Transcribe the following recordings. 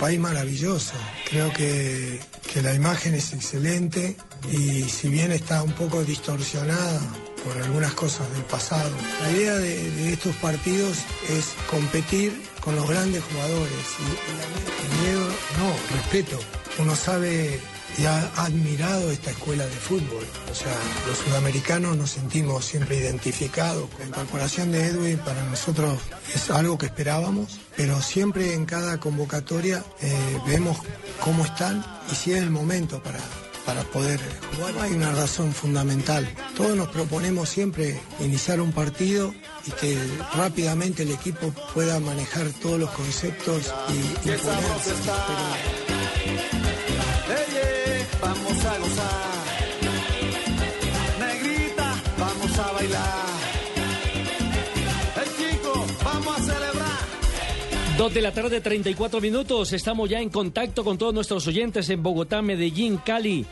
País maravilloso. Creo que, que la imagen es excelente y si bien está un poco distorsionada por algunas cosas del pasado, la idea de, estos partidos es competir con los grandes jugadores. Y miedo, no, respeto. Uno sabe y ha admirado esta escuela de fútbol. O sea, los sudamericanos nos sentimos siempre identificados. La incorporación de Edwin para nosotros es algo que esperábamos, pero siempre en cada convocatoria eh, vemos cómo están y si es el momento para, para poder jugar. Hay una razón fundamental. Todos nos proponemos siempre iniciar un partido y que rápidamente el equipo pueda manejar todos los conceptos y imponerse. Vamos a gozar. Negrita, vamos a bailar. El chico, vamos a celebrar. Dos de la tarde, 34 minutos. Estamos ya en contacto con todos nuestros oyentes en Bogotá, Medellín, Cali,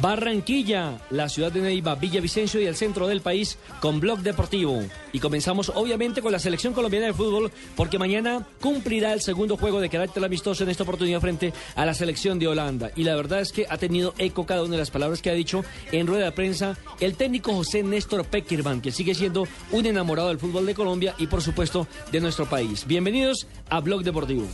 Barranquilla, la ciudad de Neiva, Villavicencio y el centro del país con Blog Deportivo. Y comenzamos obviamente con la selección colombiana de fútbol porque mañana cumplirá el segundo juego de carácter amistoso en esta oportunidad frente a la selección de Holanda. Y la verdad es que ha tenido eco cada una de las palabras que ha dicho en rueda de prensa el técnico José Néstor Peckerman, que sigue siendo un enamorado del fútbol de Colombia y por supuesto de nuestro país. Bienvenidos a Blog Deportivo.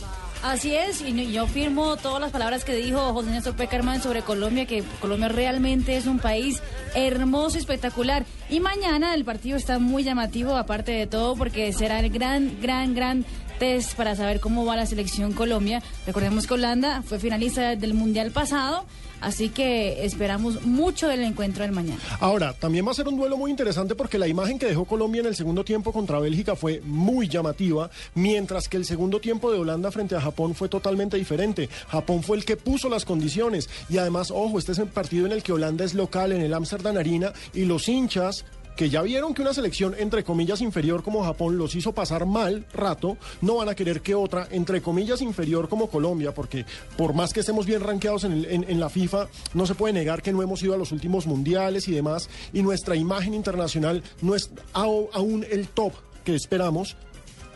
Así es, y yo firmo todas las palabras que dijo José Néstor Peckerman sobre Colombia, que Colombia realmente es un país hermoso, espectacular. Y mañana el partido está muy llamativo, aparte de todo, porque será el gran, gran, gran test para saber cómo va la selección Colombia. Recordemos que Holanda fue finalista del Mundial pasado. Así que esperamos mucho del encuentro del mañana. Ahora, también va a ser un duelo muy interesante porque la imagen que dejó Colombia en el segundo tiempo contra Bélgica fue muy llamativa, mientras que el segundo tiempo de Holanda frente a Japón fue totalmente diferente. Japón fue el que puso las condiciones y además, ojo, este es el partido en el que Holanda es local en el Amsterdam Arena y los hinchas que ya vieron que una selección entre comillas inferior como Japón los hizo pasar mal rato, no van a querer que otra entre comillas inferior como Colombia, porque por más que estemos bien rankeados en, en- en la FIFA, no se puede negar que no hemos ido a los últimos mundiales y demás, y nuestra imagen internacional no es aún el top que esperamos.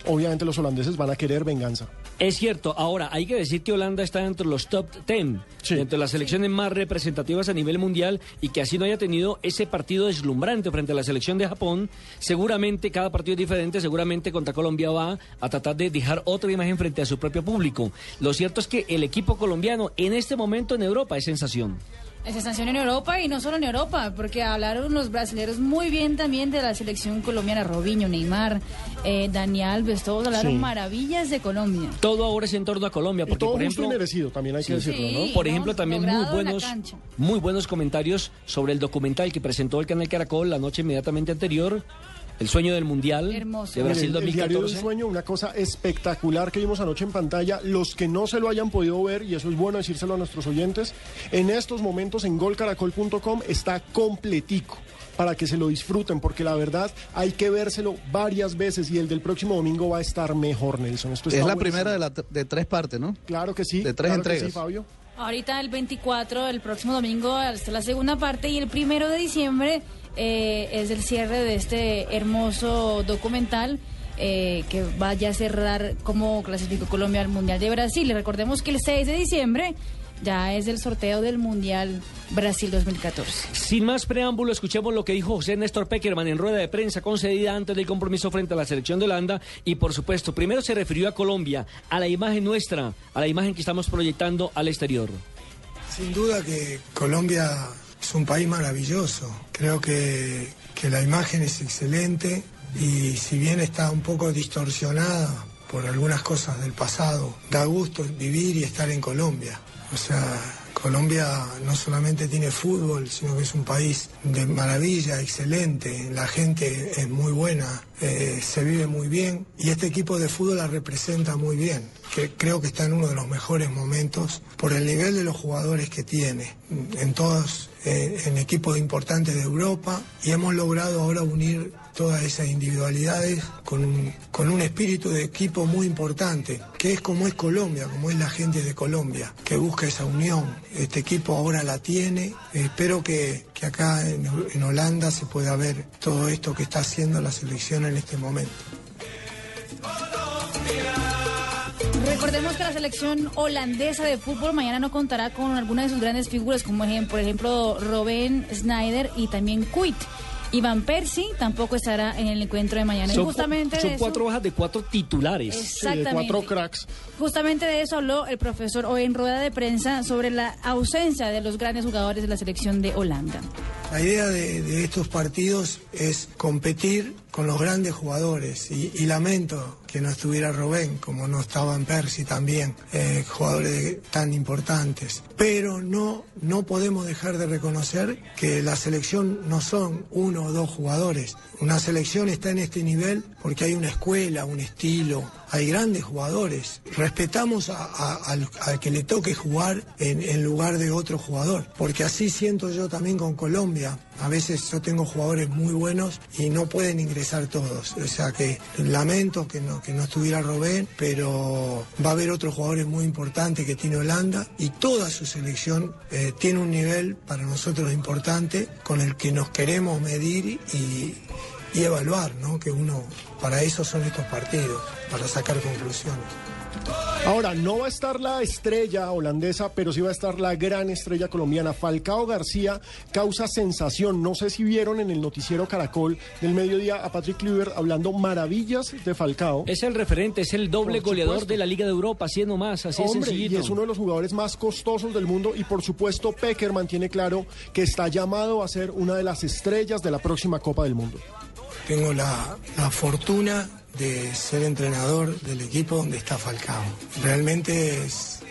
Obviamente los holandeses van a querer venganza. Es cierto, ahora hay que decir que Holanda está entre los top 10, entre las selecciones más representativas a nivel mundial y que así no haya tenido ese partido deslumbrante frente a la selección de Japón, seguramente cada partido es diferente, seguramente contra Colombia va a tratar de dejar otra imagen frente a su propio público. Lo cierto es que el equipo colombiano en este momento en Europa es sensación. Es sensación en Europa y no solo en Europa, porque hablaron los brasileños muy bien también de la selección colombiana, Robinho, Neymar, eh, Dani Alves, todos hablaron Sí. maravillas de Colombia. Todo ahora es en torno a Colombia, Y porque todo por justo y ejemplo... merecido, también hay que decirlo, ¿no? Por ejemplo, también muy buenos, muy buenos comentarios sobre el documental que presentó el canal Caracol la noche inmediatamente anterior, El sueño del Mundial Hermoso. de Brasil el, el diario del 2014. sueño, una cosa espectacular que vimos anoche en pantalla. Los que no se lo hayan podido ver, y eso es bueno decírselo a nuestros oyentes, en estos momentos en golcaracol.com está completico para que se lo disfruten, porque la verdad hay que vérselo varias veces y el del próximo domingo va a estar mejor, Nelson. Esto Es la buenísimo. primera de, la, de tres partes, ¿no? Claro que sí. de tres claro que entregas. sí, Fabio. Ahorita el 24, el próximo domingo, está la segunda parte y el primero de diciembre eh, es el cierre de este hermoso documental eh, que vaya a cerrar cómo clasificó Colombia al Mundial de Brasil. Y recordemos que el 6 de diciembre ya es el sorteo del Mundial Brasil 2014. Sin más preámbulo, escuchemos lo que dijo José Néstor Peckerman en rueda de prensa concedida antes del compromiso frente a la selección de Holanda. Y por supuesto, primero se refirió a Colombia, a la imagen nuestra, a la imagen que estamos proyectando al exterior. Sin duda que Colombia es un país maravilloso. Creo que, que la imagen es excelente y si bien está un poco distorsionada por algunas cosas del pasado, da gusto vivir y estar en Colombia. O sea, Colombia no solamente tiene fútbol, sino que es un país de maravilla, excelente. La gente es muy buena, eh, se vive muy bien y este equipo de fútbol la representa muy bien. Creo que está en uno de los mejores momentos por el nivel de los jugadores que tiene en todos eh, en equipos importantes de Europa y hemos logrado ahora unir todas esas individualidades con un, con un espíritu de equipo muy importante, que es como es Colombia, como es la gente de Colombia, que busca esa unión. Este equipo ahora la tiene. Espero que, que acá en, en Holanda se pueda ver todo esto que está haciendo la selección en este momento. Recordemos que la selección holandesa de fútbol mañana no contará con algunas de sus grandes figuras, como por ejemplo Robben Snyder y también Kuit. Iván Percy tampoco estará en el encuentro de mañana. y Son, justamente son de eso- cuatro hojas de cuatro titulares. Sí, de Exactamente. cuatro cracks. Justamente de eso habló el profesor hoy en rueda de prensa sobre la ausencia de los grandes jugadores de la selección de Holanda. La idea de, estos partidos es competir con los grandes jugadores y, lamento que no estuviera Robén, como no estaba en Percy también, eh, jugadores tan importantes. Pero no, no podemos dejar de reconocer que la selección no son uno o dos jugadores. Una selección está en este nivel porque hay una escuela, un estilo, hay grandes jugadores. Respetamos a- al, que le toque jugar en, en lugar de otro jugador, porque así siento yo también con Colombia. A veces yo tengo jugadores muy buenos y no pueden ingresar todos. O sea que lamento que no, que no estuviera Robén, pero va a haber otros jugadores muy importantes que tiene Holanda y toda su selección eh, tiene un nivel para nosotros importante con el que nos queremos medir y, y evaluar, ¿no? Que uno, para eso son estos partidos, para sacar conclusiones. Ahora, no va a estar la estrella holandesa, pero sí va a estar la gran estrella colombiana. Falcao García causa sensación. No sé si vieron en el noticiero Caracol del mediodía a Patrick Kluivert hablando maravillas de Falcao. Es el referente, es el doble Por goleador supuesto. de la Liga de Europa, así es nomás, así es Hombre, y sencillito. es uno de los jugadores más costosos del mundo y por supuesto Peckerman tiene claro que está llamado a ser una de las estrellas de la próxima Copa del Mundo. Tengo la, la fortuna de ser entrenador del equipo donde está Falcao. Realmente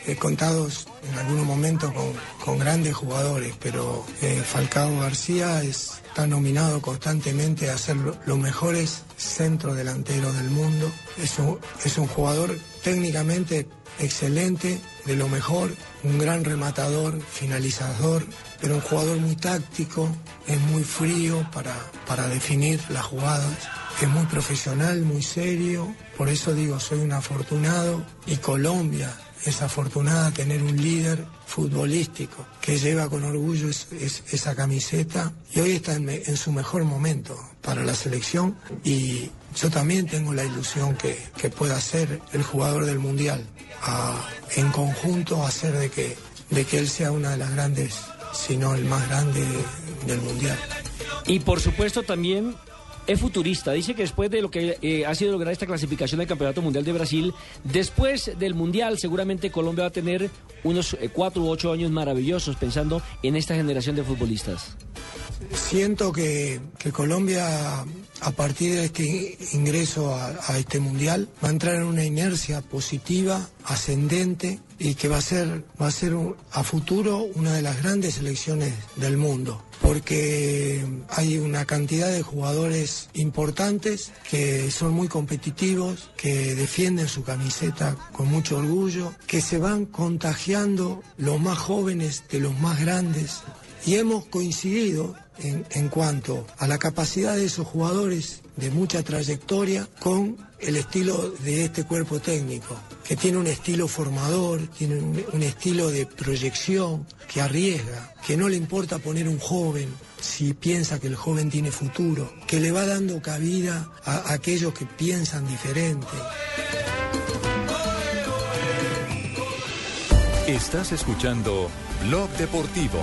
he contado en algunos momentos con, con grandes jugadores, pero eh, Falcao García es- está nominado constantemente a ser lo- los mejores centrodelanteros del mundo. Es un, es un jugador técnicamente excelente, de lo mejor, un gran rematador, finalizador, pero un jugador muy táctico, es muy frío para, para definir las jugadas, es muy profesional, muy serio, por eso digo, soy un afortunado y Colombia es afortunada tener un líder futbolístico que lleva con orgullo es- es- esa camiseta y hoy está en, su mejor momento para la selección. Y yo también tengo la ilusión que, que pueda ser el jugador del Mundial, en conjunto hacer de que, de que él sea una de las grandes, si no el más grande del Mundial. Y por supuesto también es futurista. Dice que después de lo que eh, ha sido lograr esta clasificación del Campeonato Mundial de Brasil, después del Mundial seguramente Colombia va a tener unos eh, cuatro u ocho años maravillosos pensando en esta generación de futbolistas. Siento que, que Colombia, a partir de este ingreso a, a este mundial, va a entrar en una inercia positiva, ascendente, y que va a ser, va a ser a futuro una de las grandes selecciones del mundo. Porque hay una cantidad de jugadores importantes que son muy competitivos, que defienden su camiseta con mucho orgullo, que se van contagiando los más jóvenes de los más grandes y hemos coincidido en, en cuanto a la capacidad de esos jugadores de mucha trayectoria con el estilo de este cuerpo técnico, que tiene un estilo formador, tiene un, estilo de proyección, que arriesga, que no le importa poner un joven si piensa que el joven tiene futuro, que le va dando cabida a, a aquellos que piensan diferente. Estás escuchando Blog Deportivo.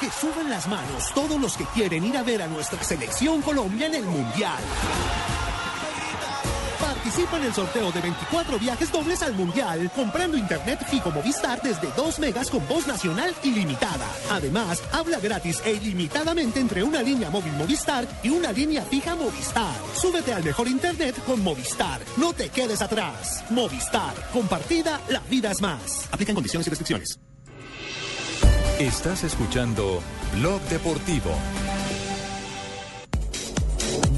Que suban las manos todos los que quieren ir a ver a nuestra selección Colombia en el Mundial. Participa en el sorteo de 24 viajes dobles al Mundial, comprando internet fijo Movistar desde 2 megas con voz nacional ilimitada. Además, habla gratis e ilimitadamente entre una línea móvil Movistar y una línea fija Movistar. Súbete al mejor internet con Movistar. No te quedes atrás. Movistar. Compartida, la vida es más. Aplican condiciones y restricciones. Estás escuchando Blog Deportivo.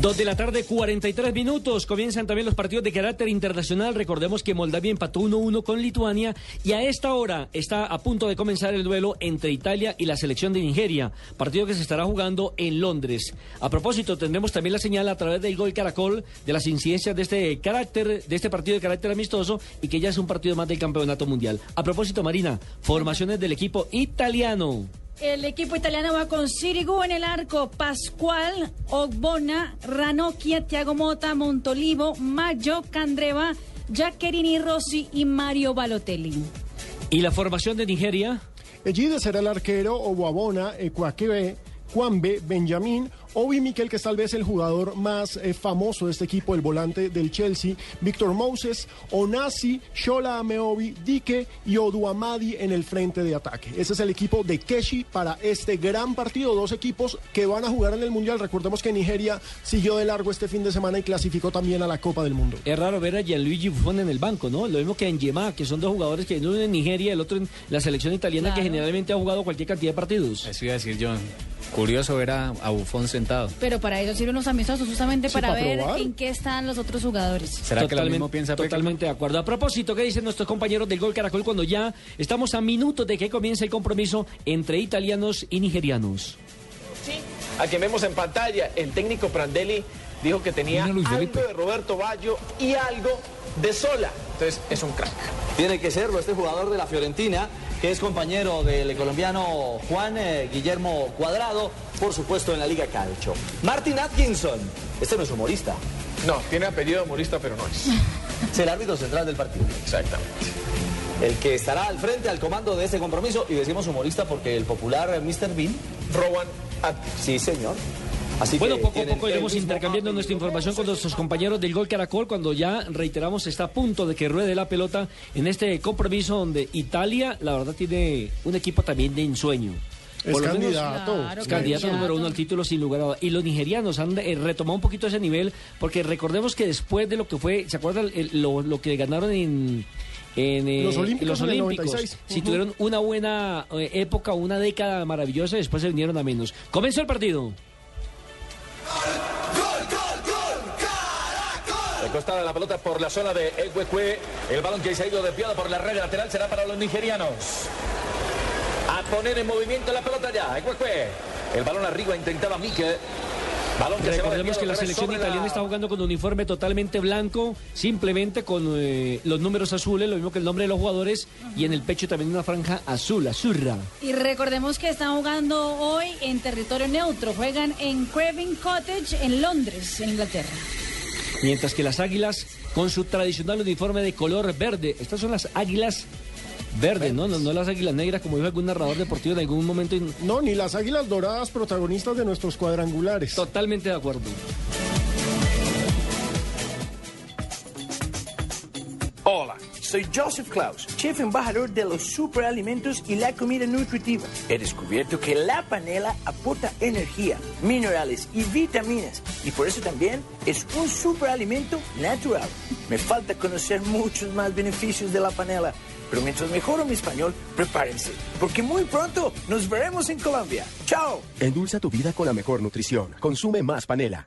Dos de la tarde, 43 minutos. Comienzan también los partidos de carácter internacional. Recordemos que Moldavia empató 1-1 con Lituania y a esta hora está a punto de comenzar el duelo entre Italia y la selección de Nigeria. Partido que se estará jugando en Londres. A propósito, tendremos también la señal a través del gol Caracol de las incidencias de este carácter, de este partido de carácter amistoso y que ya es un partido más del campeonato mundial. A propósito, Marina, formaciones del equipo italiano. El equipo italiano va con Sirigu en el arco, Pascual, Ogbona, Ranocchia, Tiago Mota, Montolivo, Maggio, Candreva, Giaccherini Rossi y Mario Balotelli. ¿Y la formación de Nigeria? Ejide será el arquero, Obuabona, Ecuaquebe, Juanbe, Benjamín, Obi Miquel, que es tal vez el jugador más eh, famoso de este equipo, el volante del Chelsea, Víctor Moses, Onasi, Shola Ameobi, Dike y Oduamadi en el frente de ataque. Ese es el equipo de Keshi para este gran partido. Dos equipos que van a jugar en el Mundial. Recordemos que Nigeria siguió de largo este fin de semana y clasificó también a la Copa del Mundo. Es raro ver a Gianluigi Buffon en el banco, ¿no? Lo mismo que en Yema, que son dos jugadores que uno en Nigeria y el otro en la selección italiana, Claro. que generalmente ha jugado cualquier cantidad de partidos. Eso iba a decir John. Curioso ver a, a Buffon sentado. Pero para eso sirven los amistosos, justamente Sí, para para ver probar. en qué están los otros jugadores. ¿Será que lo mismo piensa Peque? Totalmente de acuerdo. A propósito, ¿qué dicen nuestros compañeros del Gol Caracol cuando ya estamos a minutos de que comience el compromiso entre italianos y nigerianos? A quien vemos en pantalla, el técnico Prandelli dijo que tenía algo Felipe. de Roberto Baggio y algo de Sola. Entonces es un crack. Tiene que serlo este jugador de la Fiorentina, que es compañero del colombiano Juan eh, Guillermo Cuadrado, por supuesto en la Liga Calcio. Martin Atkinson, este no es humorista. No, tiene apellido humorista, pero no es. Es el árbitro central del partido. Exactamente. El que estará al frente, al comando de este compromiso, y decimos humorista porque el popular eh, Mr. Bean... Rowan Sí, señor. Así bueno, que poco a poco iremos intercambiando nuestra información con nuestros compañeros del Gol Caracol cuando ya, reiteramos, está a punto de que ruede la pelota en este compromiso donde Italia, la verdad, tiene un equipo también de ensueño. Es Por lo menos- candidato. Claro, es candidato candidato. número uno al título sin lugar a dudas. Y los nigerianos han eh, retomado un poquito ese nivel, porque recordemos que después de lo que fue, ¿se acuerdan el- lo, lo que ganaron en... en, eh, Los Olímpicos los en el Olímpicos? 96. Si tuvieron una buena eh, época, una década maravillosa, después se vinieron a menos. Comenzó el partido. Recostada la pelota por la zona de Ecuecue. El balón que se ha ido desviado por la red lateral será para los nigerianos. A poner en movimiento la pelota ya. Ecuecue. El balón arriba intentaba Mike. Recordemos que la selección italiana la- está jugando con un uniforme totalmente blanco, simplemente con eh, los números azules, lo mismo que el nombre de los jugadores, y en el pecho también una franja azul, azurra. Y recordemos que están jugando hoy en territorio neutro. Juegan en Craven Cottage en Londres, en Inglaterra. Mientras que las águilas, con su tradicional uniforme de color verde, estas son las águilas verdes, ¿no? No, no las águilas negras, como dijo algún narrador deportivo en algún momento. No, ni las águilas doradas protagonistas de nuestros cuadrangulares. Totalmente de acuerdo. Hola, soy Joseph Klaus, chef embajador de los superalimentos y la comida nutritiva. He descubierto que la panela aporta energía, minerales y vitaminas y por eso también es un superalimento natural. Me falta conocer muchos más beneficios de la panela, pero mientras mejoro mi español, prepárense, porque muy pronto nos veremos en Colombia. ¡Chao! Endulza tu vida con la mejor nutrición. Consume más panela.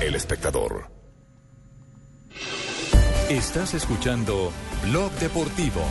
El espectador. Estás escuchando Blog Deportivo.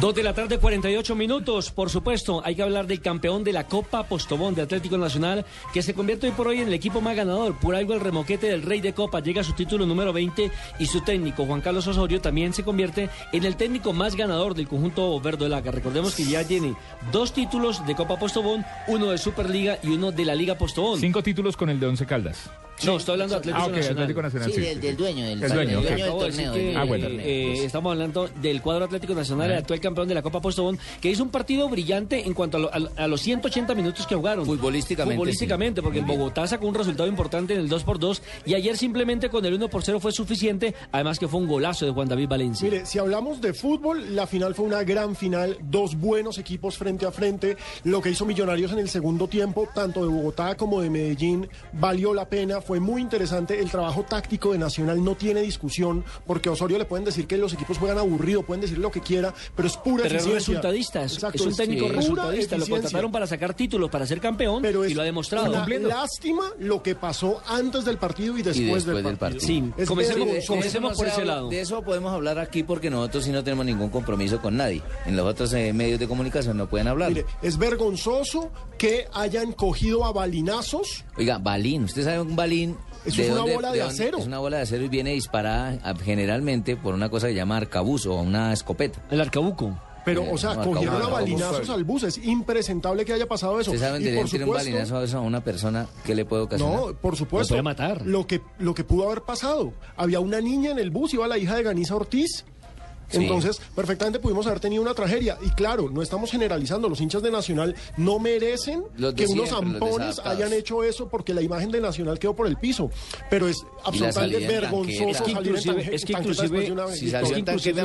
Dos de la tarde, 48 minutos. Por supuesto, hay que hablar del campeón de la Copa Postobón de Atlético Nacional, que se convierte hoy por hoy en el equipo más ganador. Por algo, el remoquete del Rey de Copa llega a su título número 20 y su técnico, Juan Carlos Osorio, también se convierte en el técnico más ganador del conjunto verde de Laga. Recordemos que ya tiene dos títulos de Copa Postobón, uno de Superliga y uno de la Liga Postobón. Cinco títulos con el de Once Caldas. No, estoy hablando de Atlético Ah, ok, Nacional. Atlético Nacional, Sí, sí. del, del dueño, del, El dueño, del Acabo de decir torneo. que, del- Ah, bueno. eh, estamos hablando del cuadro Atlético Nacional, el actual campeón de la Copa Postobón, que hizo un partido brillante en cuanto a, lo- a- a los 180 minutos que jugaron. Futbolísticamente, Futbolísticamente, porque en Bogotá sacó un resultado importante en el 2 por 2 y ayer simplemente con el 1 por 0 fue suficiente, además que fue un golazo de Juan David Valencia. Mire, si hablamos de fútbol, la final fue una gran final, dos buenos equipos frente a frente. Lo que hizo Millonarios en el segundo tiempo, tanto de Bogotá como de Medellín, valió la pena, fue muy interesante. El trabajo táctico de Nacional no tiene discusión, porque a Osorio le pueden decir que los equipos juegan aburrido, pueden decir lo que quiera, pero es pura Pero es eficiencia. resultadista, es, Exacto, es un técnico pura resultadista. Lo contrataron para sacar títulos, para ser campeón y lo ha demostrado. Una lástima lo que pasó antes del partido y después, del, partido. Sí, Es comencemos, comencemos por ese lado. De eso podemos hablar aquí porque nosotros sí no tenemos ningún compromiso con nadie. En los otros eh, medios de comunicación no pueden hablar. Mire, es vergonzoso que hayan cogido a balinazos. Oiga, balín, ¿usted sabe un balín? Eso es una bola de dónde- acero. Es una bola de acero y viene disparada ah, generalmente por una cosa que se llama arcabuz o una escopeta. El arcabuco. Pero, Eh, o sea, no, cogieron a balinazos al bus. Es impresentable que haya pasado eso. ¿Usted sabe Y dónde le por tira un supuesto- balinazo a eso a una persona que le puede ocasionar? No, por supuesto. Lo puede matar. Lo que, lo que pudo haber pasado. Había una niña en el bus, iba la hija de Ganisa Ortiz. Sí. Entonces, perfectamente pudimos haber tenido una tragedia. Y claro, no estamos generalizando. Los hinchas de Nacional no merecen Los que unos zampones hayan hecho eso porque la imagen de Nacional quedó por el piso. Pero es absolutamente vergonzoso. Es que salir en inclusive- es que inclusive- de una Si salió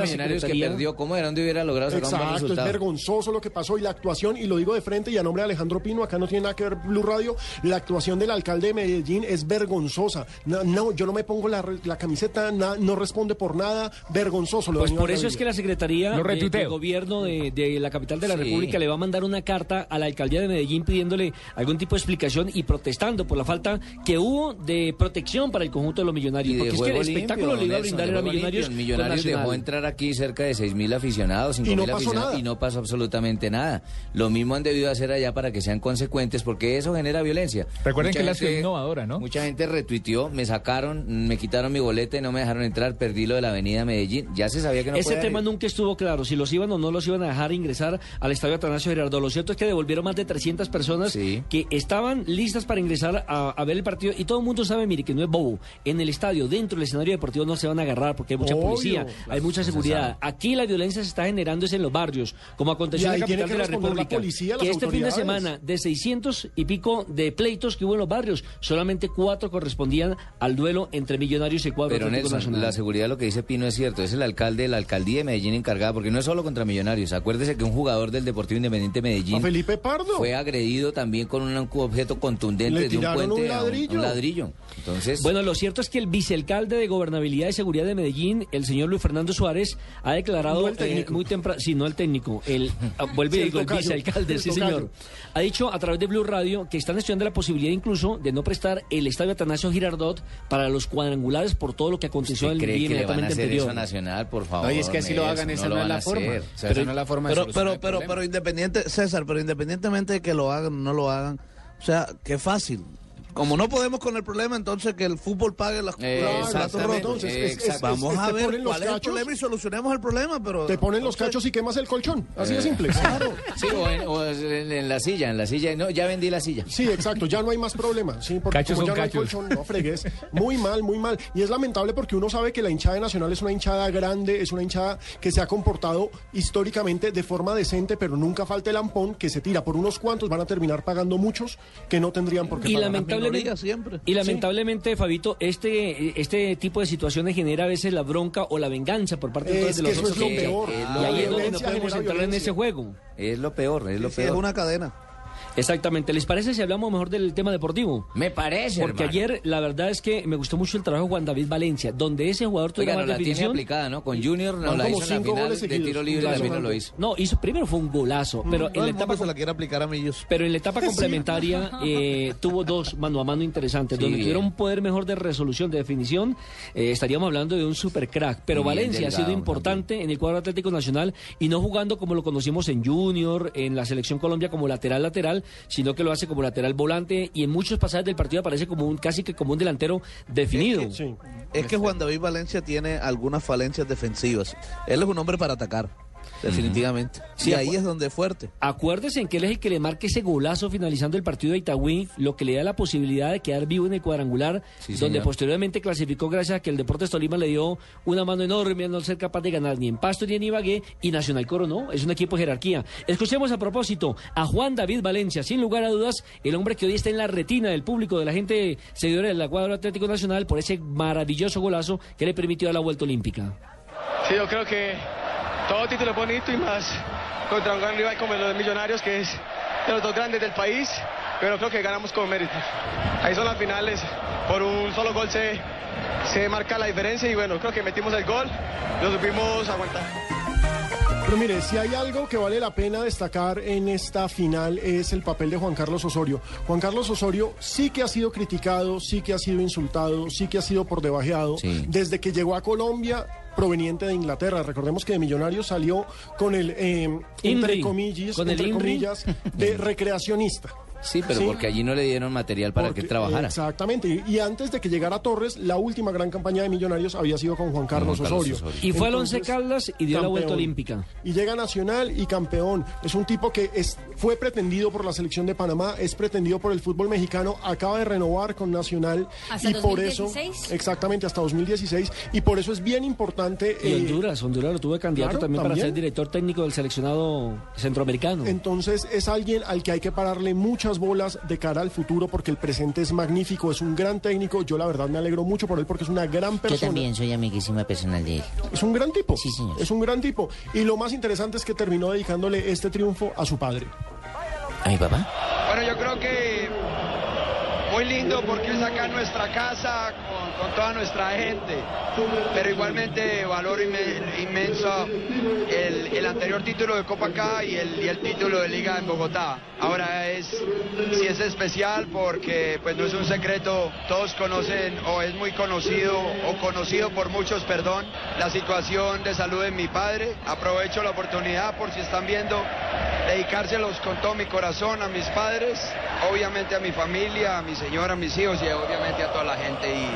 Millonarios que perdió, ¿cómo era? ¿Dónde hubiera logrado sacar un buen Exacto, es resultado? vergonzoso lo que pasó y la actuación, y lo digo de frente y a nombre de Alejandro Pino, acá no tiene nada que ver Blue Radio, la actuación del alcalde de Medellín es vergonzosa. No, no, yo no me pongo la, la camiseta, na- no responde por nada, vergonzoso. Lo Pues por eso es que la Secretaría Lo de, Gobierno de, de la capital de la Sí. República le va a mandar una carta a la alcaldía de Medellín pidiéndole algún tipo de explicación y protestando por la falta que hubo de protección para el conjunto de los millonarios. Y de Porque es que el espectáculo limpio, le iba a brindar era juego Millonarios. limpio. Millonarios dejó entrar aquí cerca de 6.000 aficionados, Y 5.000 no aficionados nada. y no pasó absolutamente nada. Lo mismo han debido hacer allá para que sean consecuentes porque eso genera violencia. Recuerden Mucha que la gente- ciudad es innovadora, ¿no? Mucha gente retuiteó, me sacaron, me quitaron mi boleta y no me dejaron entrar, perdí lo de la avenida Medellín. Ya se sabía que no Ese tema nunca estuvo claro, si los iban o no los iban a dejar ingresar al estadio Atanasio Gerardo. Lo cierto es que devolvieron más de 300 personas que estaban listas para ingresar a, a ver el partido. Y todo el mundo sabe, mire, que no es bobo. En el estadio, dentro del escenario deportivo, no se van a agarrar porque hay mucha Obvio. policía, hay mucha seguridad. Aquí la violencia se está generando es en los barrios, como aconteció en la capital de la la República. policía, que este fin de semana, de 600 y pico de pleitos que hubo en los barrios, solamente cuatro correspondían al duelo entre Millonarios y Cuadro Pero Nelson, la seguridad, lo que dice Pino es cierto, es el alcalde de la alcaldía de Medellín encargada, porque no es solo contra Millonarios. Acuérdese que un jugador del Deportivo Independiente de Medellín Felipe Pardo. fue agredido también con un objeto contundente Le de un tiraron puente un a ladrillo. un ladrillo. Entonces, Bueno, lo cierto es que el vicealcalde de Gobernabilidad y Seguridad de Medellín, el señor Luis Fernando Suárez, ha declarado No el eh, técnico. muy temprano, sí, no el técnico, el ah, vuelve Sí, y el digo, el vicealcalde, El sí tocayo. señor. Ha dicho a través de Blue Radio que están estudiando la posibilidad incluso de no prestar el estadio Atanasio Girardot para los cuadrangulares por todo lo que aconteció el ¿usted día inmediatamente anterior. eso Nacional, por favor? No, y es que así lo hagan, esa no es la forma. hacer. O sea, esa no es la forma de pero, pero, pero, pero independiente, César, pero independientemente de que lo hagan o no lo hagan, o sea, qué fácil. Como no podemos con el problema, entonces que el fútbol pague las platos rotos. eh, Es- es- exacto. Vamos es- a ver cuál es el cachos. problema y solucionemos el problema, pero... Te ponen los cachos y quemas el colchón. Así de Eh, simple. Claro. Sí, o en, o en- en la silla, en la silla. No, ya vendí la silla. Sí, exacto, ya no hay más problema. Sí, porque Cachos como son ya no hay cachos. colchón, no fregues. Muy mal, muy mal. Y es lamentable porque uno sabe que la hinchada de Nacional es una hinchada grande, es una hinchada que se ha comportado históricamente de forma decente, pero nunca falta el ampón que se tira por unos cuantos, van a terminar pagando muchos que no tendrían por qué Y pagar. Lamentablemente, siempre. y lamentablemente Fabito, este, este tipo de situaciones genera a veces la bronca o la venganza por parte Es de los otros es lo peor. Y La ahí es donde no podemos entrar en ese juego. Es lo peor, es lo Sí, sí, es peor. una cadena. Exactamente. ¿Les parece si hablamos mejor del tema deportivo? Me parece, Porque hermano. ayer la verdad es que me gustó mucho el trabajo de Juan David Valencia, donde ese jugador tuvo Oiga, no la tiene aplicada, ¿no? Con Junior no la hizo en la final de tiro libre, también no lo hizo. No, hizo primero fue un golazo, pero en la etapa se la quiere aplicar a Millos. pero en la etapa complementaria eh, tuvo dos mano a mano interesantes, Sí, donde bien. tuvieron un poder mejor de resolución, de definición. Eh, estaríamos hablando de un super crack. Pero bien Valencia ha sido importante en el cuadro Atlético Nacional y no jugando como lo conocimos en Junior, en la selección Colombia como lateral-lateral, sino que lo hace como lateral volante y en muchos pasajes del partido aparece como un casi que como un delantero definido. Es que Juan David Valencia tiene algunas falencias defensivas. Él es un hombre para atacar, definitivamente. Sí, y ahí es donde es fuerte. Acuérdese en que él es el que le marque ese golazo finalizando el partido de Itagüí, lo que le da la posibilidad de quedar vivo en el cuadrangular, Sí, donde señor. posteriormente clasificó gracias a que el Deportes Tolima le dio una mano enorme al no ser capaz de ganar ni en Pasto ni en Ibagué, y Nacional coronó, es un equipo de jerarquía. Escuchemos a propósito a Juan David Valencia, sin lugar a dudas, el hombre que hoy está en la retina del público, de la gente seguidora del cuadro Atlético Nacional, por ese maravilloso golazo que le permitió dar la vuelta olímpica. Sí, yo creo que todo título es bonito y más contra un gran rival como los de Millonarios, que es de los dos grandes del país, pero creo que ganamos con mérito. Ahí son las finales, por un solo gol se, se marca la diferencia y bueno, creo que metimos el gol, lo supimos aguantar. Pero mire, si hay algo que vale la pena destacar en esta final es el papel de Juan Carlos Osorio. Juan Carlos Osorio sí que ha sido criticado, sí que ha sido insultado, sí que ha sido por debajeado. Desde que llegó a Colombia proveniente de Inglaterra. Recordemos que de Millonarios salió con el, eh, entre Con comillas, de recreacionista. Sí, pero porque allí no le dieron material para que trabajara. Exactamente. Y, y antes de que llegara Torres, la última gran campaña de Millonarios había sido con Juan Carlos, Juan Carlos Osorio. Osorio. Y fue al Entonces, Once Caldas y dio la vuelta olímpica. Y llega Nacional y campeón. Es un tipo que es, fue pretendido por la selección de Panamá, es pretendido por el fútbol mexicano, acaba de renovar con Nacional Hasta y por 2016. eso exactamente hasta 2016 y por eso es bien importante Y eh, Honduras, Honduras lo tuve candidato claro, también, para ser director técnico del seleccionado centroamericano. Entonces es alguien al que hay que pararle muchas bolas de cara al futuro porque el presente es magnífico, es un gran técnico. Yo la verdad me alegro mucho por él porque es una gran Yo persona. también soy amiguísima personal de él. Es un gran tipo. Sí, señor. Es un gran tipo. Y lo más interesante es que terminó dedicándole este triunfo a su padre. ¿A mi papá? Bueno, yo creo que muy lindo porque es acá nuestra casa con, toda nuestra gente, pero igualmente valoro inme- inmenso el, el anterior título de Copa acá y el, y el título de Liga en Bogotá. Ahora es, sí es especial porque pues no es un secreto, todos conocen o es muy conocido o conocido por muchos, perdón, la situación de salud de mi padre. Aprovecho la oportunidad por si están viendo dedicárselos con todo mi corazón a mis padres, obviamente a mi familia, a mi señora, a mis hijos y obviamente a toda la gente y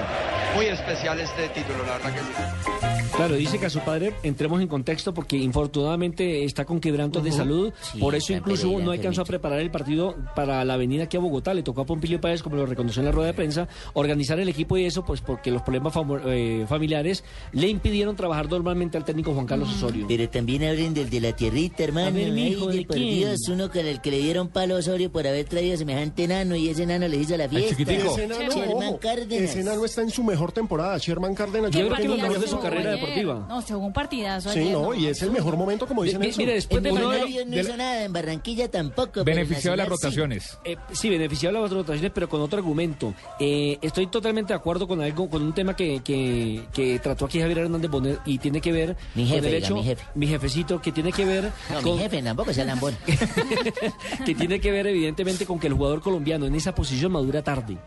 muy especial este título, la verdad que sí. Claro, dice que a su padre entremos en contexto porque infortunadamente está con quebrantos de salud. Sí, por eso incluso Pereira no alcanzó a preparar el partido para la avenida aquí a Bogotá. Le tocó a Pompilio Páez, como lo reconoció en la rueda de prensa, organizar el equipo y eso, pues porque los problemas eh, familiares le impidieron trabajar normalmente al técnico Juan Carlos Osorio. Pero también hablen del de la tierrita, hermano. A ver, mijo, Ay, ¿de por quién? Dios, uno con el que le dieron palo a Osorio por haber traído semejante enano y ese enano le hizo la fiesta. Ese enano, Sherman ojo, Cárdenas. ese enano está en su mejor temporada. Sherman Cárdenas. Yo creo que lo mejor de su carrera ayer. Deportiva. No, se jugó un partidazo Sí, ayer. no, y es el mejor momento, como dicen Mi- eso. mire, después de en lo- Millonarios no de hizo la- nada, en Barranquilla tampoco. Benefició de las Nacional sí. rotaciones. Eh, sí, beneficiado de las rotaciones, pero con otro argumento. Eh, estoy totalmente de acuerdo con algo, con un tema que, que, que trató aquí Javier Hernández Bonet y tiene que ver Mi con jefe, el diga, hecho, mi jefe. jefecito, que tiene que ver No, con, mi jefe tampoco sea lambón. que tiene que ver evidentemente con que el jugador colombiano en esa posición madura tarde.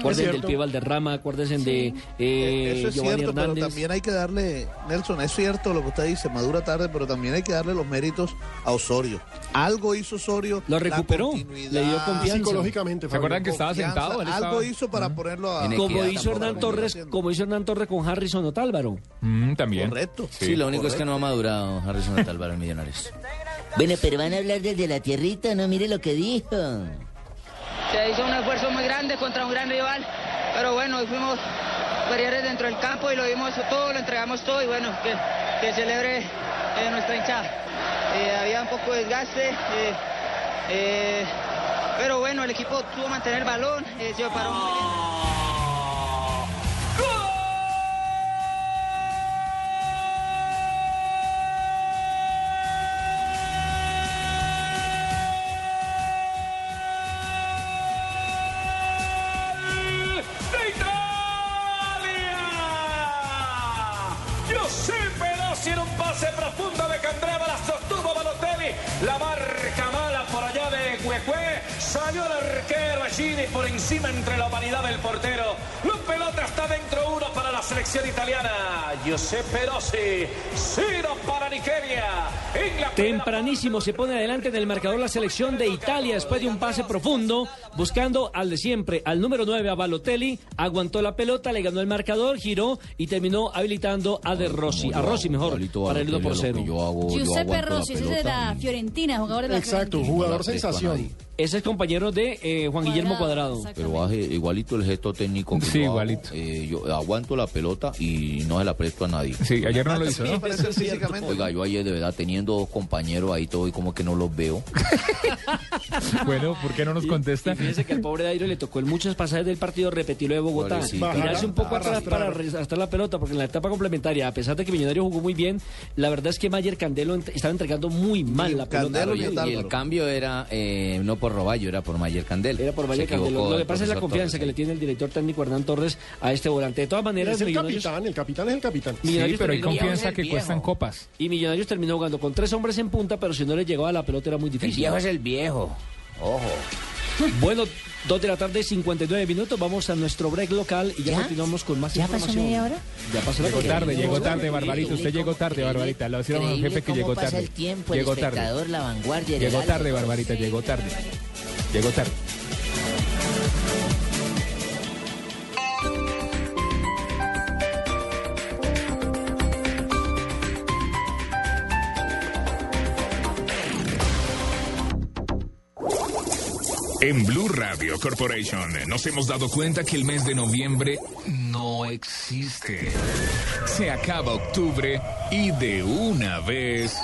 Acuérdense del pie Valderrama, acuérdense de eh, Eso es Giovanni cierto, pero Hernández. también hay que darle, Nelson, es cierto lo que usted dice, madura tarde, pero también hay que darle los méritos a Osorio. Algo hizo Osorio. Lo recuperó, le dio confianza. Psicológicamente, ¿Se acuerdan que estaba sentado? Él estaba- Algo hizo para ponerlo a... Como hizo Hernán Torres, como hizo Hernán Torres con Harrison Otálvaro. Mm, también. Correcto. Sí, lo único es que no ha madurado Harrison Otálvaro en Millonarios. Bueno, pero van a hablar del de la tierrita, no mire lo que dijo. Se hizo un esfuerzo muy grande contra un gran rival, pero bueno, hoy fuimos superiores dentro del campo y lo dimos todo, lo entregamos todo y bueno, que, que celebre eh, nuestra hinchada. Eh, había un poco de desgaste, eh, pero bueno, el equipo tuvo mantener el balón, se paró muy bien. Giuseppe Rossi en un pase profundo de Candreva, la sostuvo Balotelli, la marca mala por allá de Cuecue, salió el arquero Gini por encima entre la humanidad del portero. La pelota está dentro selección italiana. Giuseppe Rossi, cero para Nigeria. Tempranísimo se pone adelante en el marcador la selección de Italia después de un pase profundo, buscando al de siempre, al número 9 a Balotelli, aguantó la pelota, le ganó el marcador, giró y terminó habilitando a De Rossi, a Rossi mejor, para el 1 por 0. Giuseppe Rossi, ese es de la Fiorentina, jugador de la Exacto, Fiorentina. jugador sensación. Ese es compañero de eh, Juan Guillermo Cuadrado. Pero hace igualito el gesto técnico. que Sí, yo hago. igualito. Eh, yo aguanto la pelota y no se la presto a nadie. Sí, ayer no lo hizo, ¿no? Oiga, yo ayer de verdad teniendo dos compañeros ahí todo y como que no los veo. Bueno, ¿por qué no nos contesta? Y fíjese que al pobre Dairo le tocó en muchos pasajes del partido repetirlo de Bogotá. Tirarse un poco atrás para arrastrar la pelota, porque en la etapa complementaria, a pesar de que Millonario jugó muy bien, la verdad es que Mayer Candelo ent- estaba entregando muy mal la pelota. Y, y el cambio era eh, no por Roballo, era por Mayer Candel. Era por Mayer Candelo. Lo que el pasa es la confianza Torres que le tiene el director técnico Hernán Torres a este volante. De todas maneras, Es el Millonarios, capitán, el capitán es el capitán. Millonarios pero hay confianza que cuestan copas. Y Millonarios terminó jugando con tres hombres en punta, pero si no le llegaba la pelota era muy difícil. viejo es el viejo. Ojo. Bueno, dos de la tarde, 59 minutos. Vamos a nuestro break local y ya, ¿Ya? continuamos con más ¿Ya pasó información. media hora? Ya pasó Llegó tarde, llegó tarde, Barbarita. Usted llegó tarde, Barbarita. Lo decíamos al jefe que llegó tarde. el tiempo, el Llegó tarde. la vanguardia. Llegó tarde, Barbarita, llegó tarde. Llegó tarde. En Blue Radio Corporation nos hemos dado cuenta que el mes de noviembre no existe. Se acaba octubre y de una vez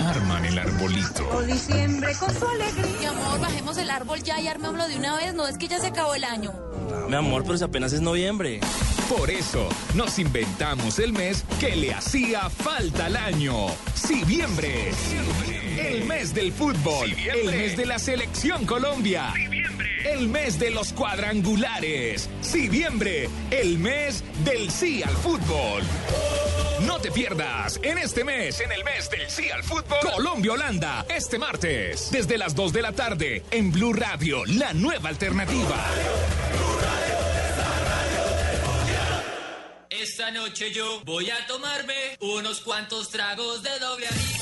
arman el arbolito. O diciembre con su alegría. Mi amor, bajemos el árbol ya y armémoslo de una vez. No es que ya se acabó el año. Mi amor, pero si apenas es noviembre. Por eso nos inventamos el mes que le hacía falta al año. Siviembre. El mes del fútbol. El mes de la selección Colombia. El mes de los cuadrangulares. Siviembre. El mes del sí al fútbol. No te pierdas en este mes, en el mes del sí al fútbol, Colombia-Holanda, este martes, desde las 2 de la tarde, en Blue Radio, la nueva alternativa. Esta noche yo voy a tomarme unos cuantos tragos de doble anís.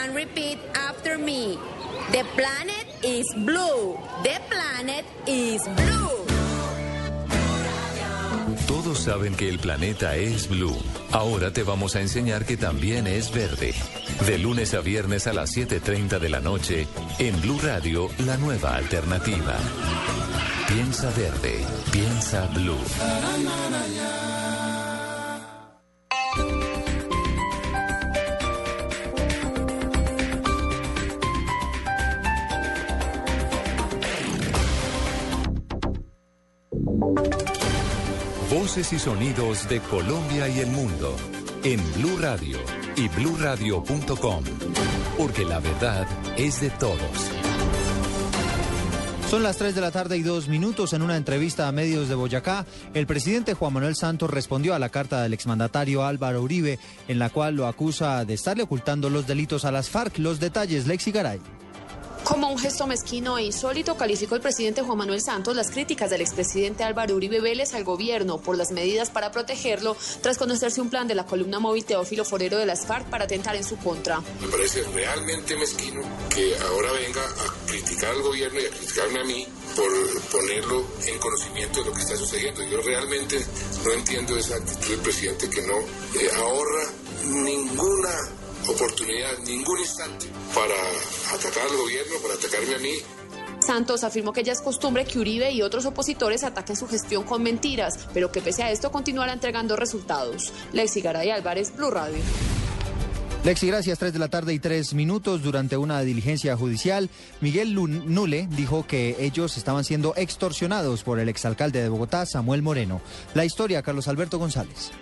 and repeat after me. The planet is blue. The planet is blue. Todos saben que el planeta es blue. Ahora te vamos a enseñar que también es verde. De lunes a viernes a las 7.30 de la noche, en Blue Radio, la nueva alternativa. Piensa verde, piensa blue. Y sonidos de Colombia y el mundo en Blue Radio y bluradio.com, porque la verdad es de todos. Son las 3 de la tarde y dos minutos. En una entrevista a medios de Boyacá, el presidente Juan Manuel Santos respondió a la carta del exmandatario Álvaro Uribe, en la cual lo acusa de estarle ocultando los delitos a las FARC. Los detalles, Lexi Garay. Como un gesto mezquino e insólito, calificó el presidente Juan Manuel Santos las críticas del expresidente Álvaro Uribe Vélez al gobierno por las medidas para protegerlo tras conocerse un plan de la columna móvil Teófilo Forero de las FARC para atentar en su contra. Me parece realmente mezquino que ahora venga a criticar al gobierno y a criticarme a mí por ponerlo en conocimiento de lo que está sucediendo. Yo realmente no entiendo esa actitud del presidente que no eh, ahorra ninguna oportunidad, ningún instante para atacar al gobierno, para atacarme a mí. Santos afirmó que ya es costumbre que Uribe y otros opositores ataquen su gestión con mentiras, pero que pese a esto continuará entregando resultados. Lexi Garay Álvarez, Blue Radio. Lexi, gracias. Tres de la tarde y tres minutos. Durante una diligencia judicial, Miguel Nule dijo que ellos estaban siendo extorsionados por el exalcalde de Bogotá, Samuel Moreno. La historia, Carlos Alberto González.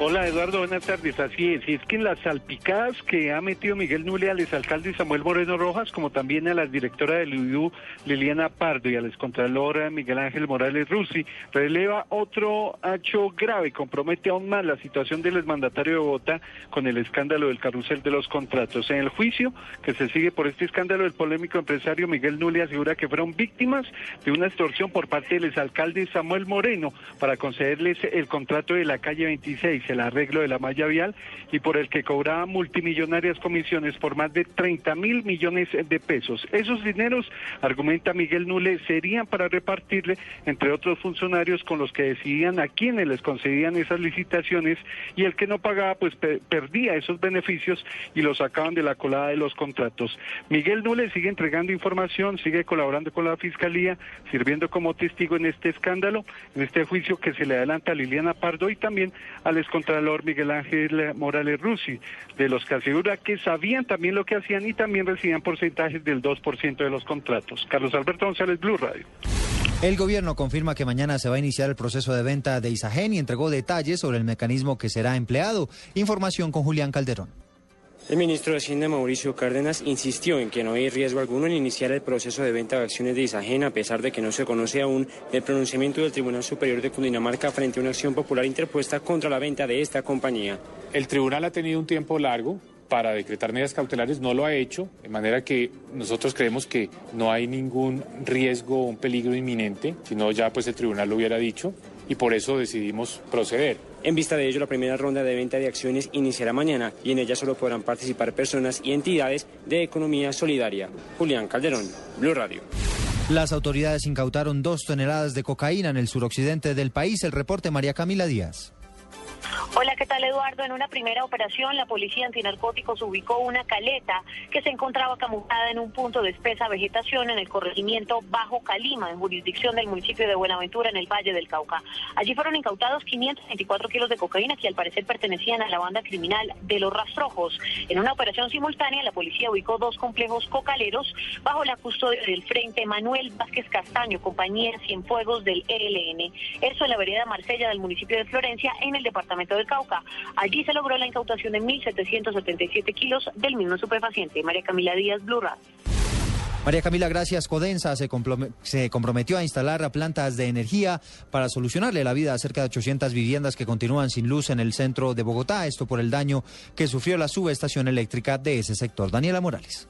Hola Eduardo, buenas tardes. Así es, y es que en las salpicadas que ha metido Miguel Nule al exalcalde Samuel Moreno Rojas, como también a la directora del UIU Liliana Pardo y al excontralor Miguel Ángel Morales Rusi, releva otro hecho grave, compromete aún más la situación del exmandatario de Bogotá con el escándalo del carrusel de los contratos. En el juicio que se sigue por este escándalo, el polémico empresario Miguel Nule asegura que fueron víctimas de una extorsión por parte del exalcalde Samuel Moreno para concederles el contrato de la calle 26 el arreglo de la malla vial y por el que cobraba multimillonarias comisiones por más de 30 mil millones de pesos. Esos dineros, argumenta Miguel Nule, serían para repartirle entre otros funcionarios con los que decidían a quienes les concedían esas licitaciones y el que no pagaba pues perdía esos beneficios y los sacaban de la colada de los contratos. Miguel Nule sigue entregando información, sigue colaborando con la Fiscalía, sirviendo como testigo en este escándalo, en este juicio que se le adelanta a Liliana Pardo y también al Contralor Miguel Ángel Morales Rusi, de los que asegura que sabían también lo que hacían y también recibían porcentajes del 2% de los contratos. Carlos Alberto González, Blue Radio. El gobierno confirma que mañana se va a iniciar el proceso de venta de Isagen y entregó detalles sobre el mecanismo que será empleado. Información con Julián Calderón. El ministro de Hacienda Mauricio Cárdenas insistió en que no hay riesgo alguno en iniciar el proceso de venta de acciones de Isagen a pesar de que no se conoce aún el pronunciamiento del Tribunal Superior de Cundinamarca frente a una acción popular interpuesta contra la venta de esta compañía. El tribunal ha tenido un tiempo largo para decretar medidas cautelares, no lo ha hecho, de manera que nosotros creemos que no hay ningún riesgo o un peligro inminente, sino ya pues el tribunal lo hubiera dicho y por eso decidimos proceder. En vista de ello, la primera ronda de venta de acciones iniciará mañana y en ella solo podrán participar personas y entidades de economía solidaria. Julián Calderón, Blue Radio. Las autoridades incautaron dos toneladas de cocaína en el suroccidente del país. El reporte María Camila Díaz. Hola, ¿qué tal Eduardo? En una primera operación, la policía antinarcóticos ubicó una caleta que se encontraba camuflada en un punto de espesa vegetación en el corregimiento Bajo Calima, en jurisdicción del municipio de Buenaventura, en el Valle del Cauca. Allí fueron incautados 524 kilos de cocaína que al parecer pertenecían a la banda criminal de los Rastrojos. En una operación simultánea, la policía ubicó dos complejos cocaleros bajo la custodia del Frente Manuel Vázquez Castaño, compañía Cienfuegos del ELN. Eso en la vereda Marsella del municipio de Florencia, en el departamento de Cauca. Allí se logró la incautación de 1.777 kilos del mismo estupefaciente. María Camila Díaz, Blue María Camila, gracias. Codensa se, comprometió a instalar plantas de energía para solucionarle la vida a cerca de 800 viviendas que continúan sin luz en el centro de Bogotá. Esto por el daño que sufrió la subestación eléctrica de ese sector. Daniela Morales.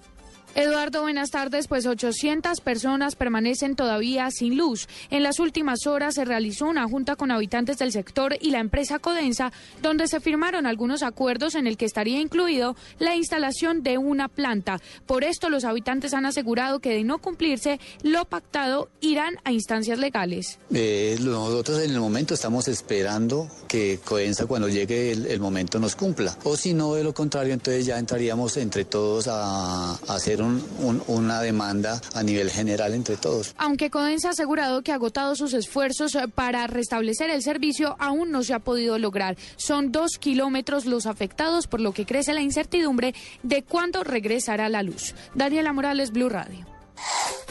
Eduardo, buenas tardes. Pues 800 personas permanecen todavía sin luz. En las últimas horas se realizó una junta con habitantes del sector y la empresa Codensa, donde se firmaron algunos acuerdos en el que estaría incluido la instalación de una planta. Por esto, los habitantes han asegurado que de no cumplirse lo pactado irán a instancias legales. Eh, nosotros en el momento estamos esperando que Codensa cuando llegue el, momento nos cumpla. O si no, de lo contrario, entonces ya entraríamos entre todos a hacer un una demanda a nivel general entre todos. Aunque Codensa ha asegurado que ha agotado sus esfuerzos eh, para restablecer el servicio, aún no se ha podido lograr. Son dos kilómetros los afectados, por lo que crece la incertidumbre de cuándo regresará la luz. Daniela Morales, Blue Radio.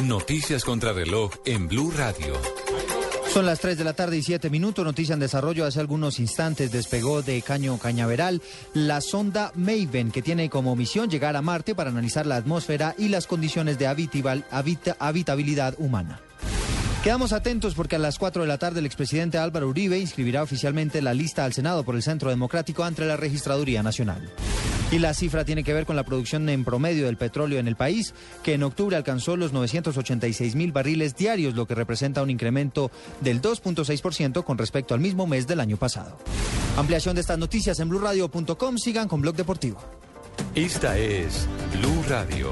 Noticias contra reloj en Blue Radio. Son las 3 de la tarde y 7 minutos. Noticia en desarrollo. Hace algunos instantes despegó de Caño Cañaveral la sonda Maven, que tiene como misión llegar a Marte para analizar la atmósfera y las condiciones de habitabilidad humana. Quedamos atentos porque a las 4 de la tarde el expresidente Álvaro Uribe inscribirá oficialmente la lista al Senado por el Centro Democrático ante la Registraduría Nacional. Y la cifra tiene que ver con la producción en promedio del petróleo en el país, que en octubre alcanzó los 986 mil barriles diarios, lo que representa un incremento del 2.6% con respecto al mismo mes del año pasado. Ampliación de estas noticias en blurradio.com. Sigan con Blog Deportivo. Esta es Blue Radio.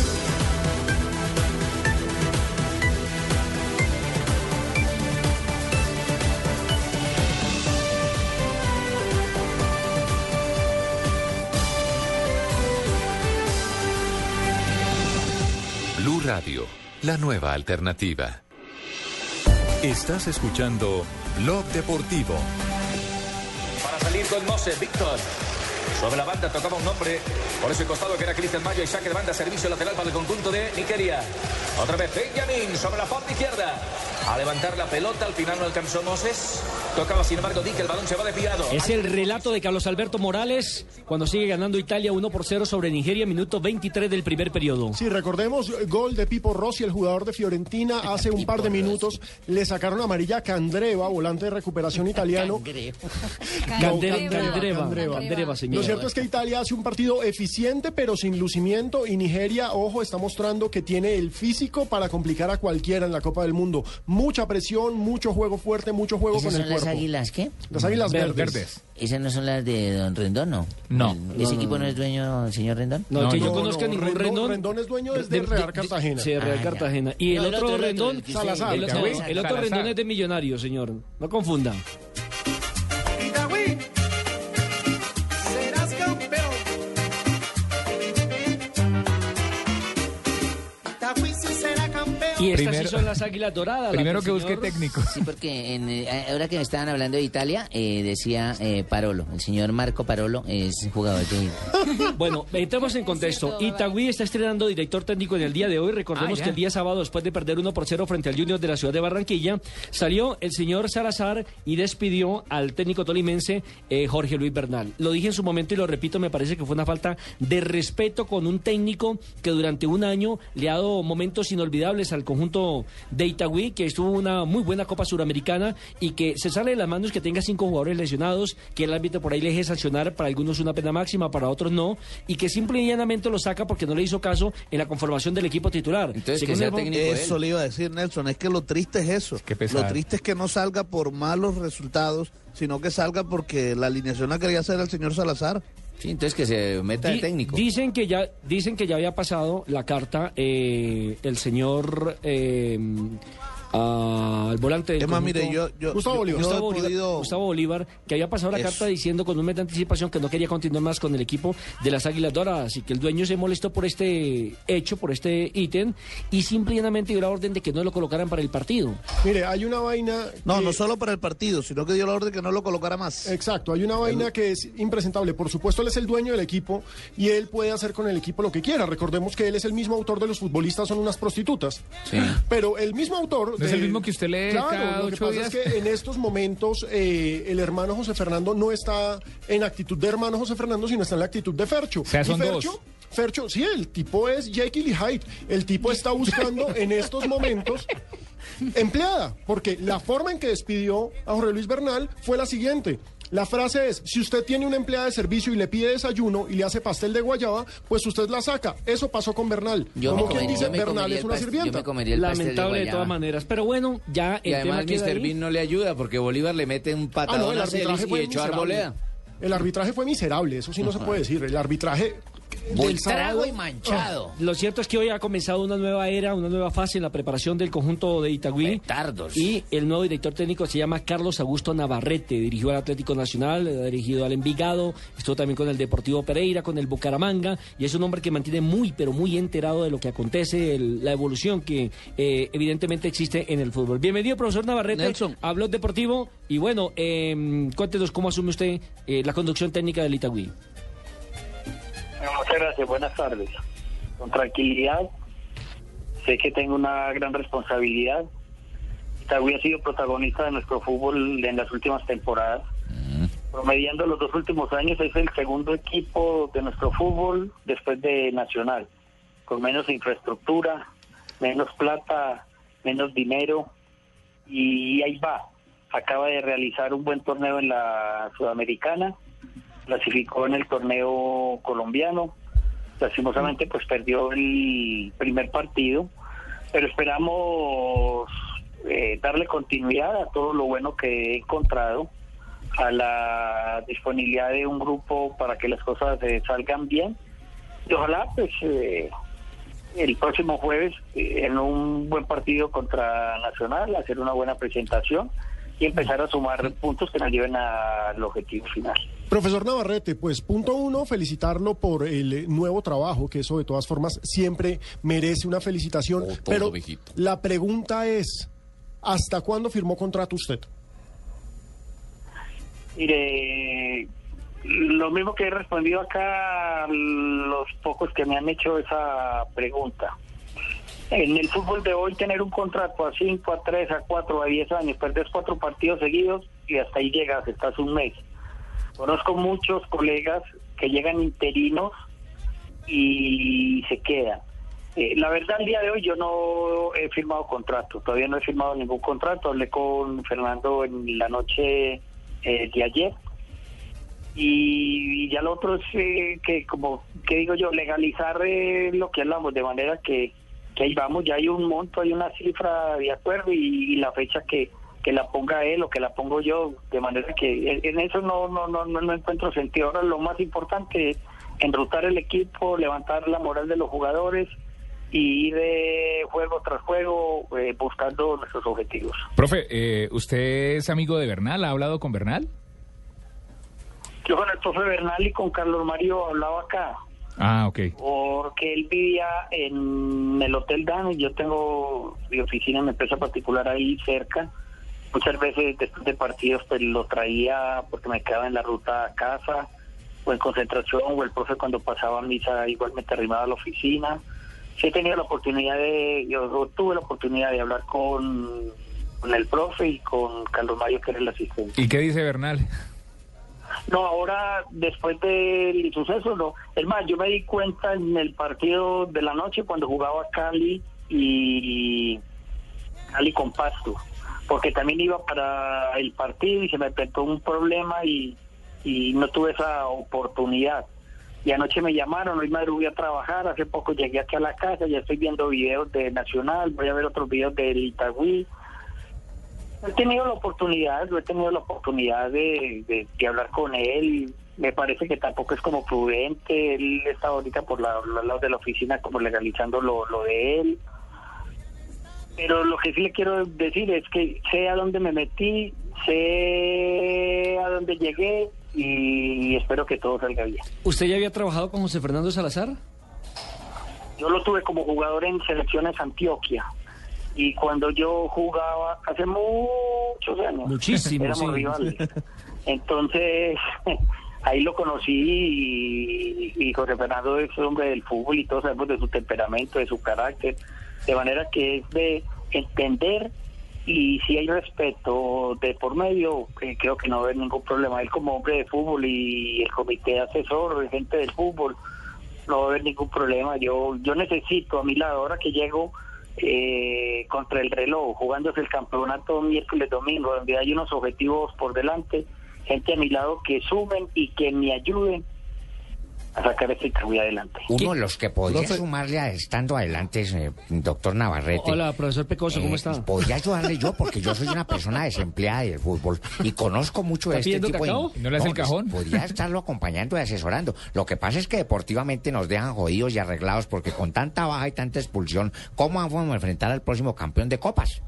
La nueva alternativa. Estás escuchando Blog Deportivo. Para salir con Moses, Víctor. Sobre la banda tocaba un nombre por ese costado que era Cristian Mayo y saque de banda, servicio lateral para el conjunto de Nigeria. Otra vez Benjamin sobre la parte izquierda. A levantar la pelota, al final no alcanzó Moses. Tocaba sin embargo Dick, el balón se va desviado. Es el relato de Carlos Alberto Morales cuando sigue ganando Italia 1 por 0 sobre Nigeria, minuto 23 del primer periodo. Sí, recordemos, gol de Pipo Rossi, el jugador de Fiorentina, hace un par de minutos le sacaron amarilla a Candreva, volante de recuperación italiano. Candre- No, Candreva, Candreva. Candreva, señor. Lo cierto es que Italia hace un partido eficiente pero sin lucimiento y Nigeria, ojo, está mostrando que tiene el físico para complicar a cualquiera en la Copa del Mundo. Mucha presión, mucho juego fuerte, mucho juego ¿Esas con son el las cuerpo. águilas qué? Las águilas verdes. ¿Esas no son las de Don Rendón, no? No. ¿Ese No, equipo no es dueño del señor Rendón? No, que yo conozca no, ningún Rendón- Rendón. Rendón es dueño desde De- Real de- Cartagena. Sí, Real Ah, ya. Cartagena. Y el otro otro, el otro, Rendón, Salazar. el, otro Rendón es de Millonarios, señor. No confunda. Y estas Primero- sí son las águilas doradas. Primero que busque técnico. Sí, porque en, eh, ahora que me estaban hablando de Italia, eh, decía eh, Parolo, el señor Marco Parolo es jugador de Bueno, entramos en contexto. Itagüí está estrenando director técnico en el día de hoy. Recordemos Ah, que el día sábado, después de perder 1 por 0 frente al Junior de la ciudad de Barranquilla, salió el señor Salazar y despidió al técnico tolimense eh, Jorge Luis Bernal. Lo dije en su momento y lo repito, me parece que fue una falta de respeto con un técnico que durante un año le ha dado momentos inolvidables al conjunto de Itagüí, que estuvo una muy buena Copa Suramericana y que se sale de las manos que tenga cinco jugadores lesionados, que el árbitro por ahí le deje sancionar, para algunos una pena máxima, para otros no, y que simple y llanamente lo saca porque no le hizo caso en la conformación del equipo titular. Según el- Eso le iba a decir Nelson, es que lo triste es eso. Lo triste es que no salga por malos resultados, sino que salga porque la alineación la quería hacer el señor Salazar. Sí, entonces que se meta de Di- técnico. Dicen que ya, dicen que ya había pasado la carta eh, el señor eh, al volante del Es más, conjunto- mire, yo- yo- Gustavo Bolívar, Gustavo, Bolívar podido- Gustavo Bolívar, que había pasado la Eso. carta diciendo con un mes de anticipación que no quería continuar más con el equipo de las Águilas Doradas y que el dueño se molestó por este hecho, por este ítem y simple y llanamente dio la orden de que no lo colocaran para el partido. Mire, hay una vaina. No, que- no solo para el partido, sino que dio la orden que no lo colocara más. Exacto, hay una vaina que es impresentable. Por supuesto, él es el dueño del equipo y él puede hacer con el equipo lo que quiera. Recordemos que él es el mismo autor de los futbolistas son unas prostitutas. Pero el mismo autor. ¿No es el mismo que usted lee Claro, cada lo que ocho pasa días? es que en estos momentos eh, el hermano José Fernando no está en actitud de hermano José Fernando, sino está en la actitud de Fercho. sea, Y son Fercho, dos. Fercho, sí, el tipo es Jekyll y Hyde. El tipo está buscando en estos momentos empleada, porque la forma en que despidió a Jorge Luis Bernal fue la siguiente. La frase es, si usted tiene una empleada de servicio y le pide desayuno y le hace pastel de guayaba, pues usted la saca. Eso pasó con Bernal. Yo Como quien dice, Bernal es una yo sirvienta. me comería el pastel de Lamentable de, todas maneras. Pero bueno, ya Y el tema además queda Mr. Bean no le ayuda porque Bolívar le mete un Ah, patadón no, el a Celis arbitraje y echó. Arboleda. El arbitraje fue miserable, eso sí no se puede decir. El arbitraje y manchado. Lo cierto es que hoy ha comenzado una nueva era, una nueva fase en la preparación del conjunto de Itagüí. Petardos. Y el nuevo director técnico se llama Carlos Augusto Navarrete. Dirigió al Atlético Nacional, ha dirigido al Envigado, estuvo también con el Deportivo Pereira, con el Bucaramanga. Y es un hombre que mantiene muy, pero muy enterado de lo que acontece, el- la evolución que eh, evidentemente existe en el fútbol. Bienvenido, profesor Navarrete, Nelson. Blog Deportivo. Y bueno, eh, cuéntenos cómo asume usted eh, la conducción técnica del Itagüí. Muchas gracias, buenas tardes. Con tranquilidad, sé que tengo una gran responsabilidad. Itagüí ha sido protagonista de nuestro fútbol en las últimas temporadas. Promediando los dos últimos años es el segundo equipo de nuestro fútbol después de Nacional, con menos infraestructura, menos plata, menos dinero y ahí va. Acaba de realizar un buen torneo en la Sudamericana, clasificó en el torneo colombiano, lastimosamente pues perdió el primer partido, pero esperamos eh, darle continuidad a todo lo bueno que he encontrado, a la disponibilidad de un grupo para que las cosas eh, salgan bien. Y ojalá pues eh, el próximo jueves eh, en un buen partido contra Nacional hacer una buena presentación y empezar a sumar puntos que nos lleven al objetivo final. Profesor Navarrete, pues punto uno, felicitarlo por el nuevo trabajo, que eso de todas formas siempre merece una felicitación. pero la pregunta es, ¿hasta cuándo firmó contrato usted? Mire, lo mismo que he respondido acá a los pocos que me han hecho esa pregunta. En el fútbol de hoy tener un contrato a 5, a 3, a 4, a 10 años, perder cuatro partidos seguidos y hasta ahí llegas, estás un mes. Conozco muchos colegas que llegan interinos y se quedan. Eh, la verdad, el día de hoy yo no he firmado contrato, todavía no he firmado ningún contrato. Hablé con Fernando en la noche eh, de ayer. Y, ya lo otro es eh, que, como que digo yo, legalizar eh, lo que hablamos, de manera que ahí vamos, ya hay un monto, hay una cifra de acuerdo y, y la fecha que, que la ponga él o que la pongo yo, de manera que en, eso no, no, no, no, no encuentro sentido. Ahora lo más importante es enrutar el equipo, levantar la moral de los jugadores y ir de juego tras juego eh, buscando nuestros objetivos. Profe, eh, ¿usted es amigo de Bernal? ¿Ha hablado con Bernal? Yo con el profe Bernal y con Carlos Mario hablaba acá, Ah, ok. porque él vivía en el Hotel Dan y yo tengo mi oficina mi empresa particular ahí cerca. Muchas veces después de partidos pues lo traía porque me quedaba en la ruta a casa o en concentración o el profe cuando pasaba misa igualmente arrimaba a la oficina. Sí he tenido la oportunidad de, yo tuve la oportunidad de hablar con, con el profe y con Carlos Mario que era el asistente. ¿Y qué dice Bernal? No, ahora después del suceso, no. Es más, yo me di cuenta en el partido de la noche cuando jugaba Cali y Cali con Pasto, porque también iba para el partido y se me presentó un problema y, y no tuve esa oportunidad. Y anoche me llamaron, hoy madrugué a trabajar, hace poco llegué aquí a la casa, ya estoy viendo videos de Nacional, voy a ver otros videos del Itagüí. He tenido la oportunidad, yo he tenido la oportunidad de, de- de hablar con él. Me parece que tampoco es como prudente. Él está ahorita por la- los lados de la oficina como legalizando lo, lo de él. Pero lo que sí le quiero decir es que sé a dónde me metí, sé a dónde llegué y espero que todo salga bien. ¿Usted ya había trabajado con José Fernando Salazar? Yo lo tuve como jugador en selecciones Antioquia. Y cuando yo jugaba, hace muchos años, Muchísimo, éramos sí. rivales. Entonces, ahí lo conocí y, y José Fernando es hombre del fútbol y todos sabemos de su temperamento, de su carácter. De manera que es de entender y si hay respeto de por medio, creo que no va a haber ningún problema. Él como hombre de fútbol y el comité asesor, gente del fútbol, no va a haber ningún problema. Yo yo necesito a mi lado, ahora que llego eh, contra el reloj, jugándose el campeonato miércoles, domingo, donde hay unos objetivos por delante, gente a mi lado que sumen y que me ayuden a sacar este Itagüí adelante. Uno de los que podría Profe. sumarle a estando adelante es eh, doctor Navarrete. Hola, profesor Pecoso, ¿cómo Eh, está? Podría ayudarle yo porque yo soy una persona desempleada del fútbol y conozco mucho de ¿Está este pidiendo tipo cacao? de... ¿No le hace el pues, cajón? Podría estarlo acompañando y asesorando. Lo que pasa es que deportivamente nos dejan jodidos y arreglados porque con tanta baja y tanta expulsión, ¿cómo vamos a enfrentar al próximo campeón de copas?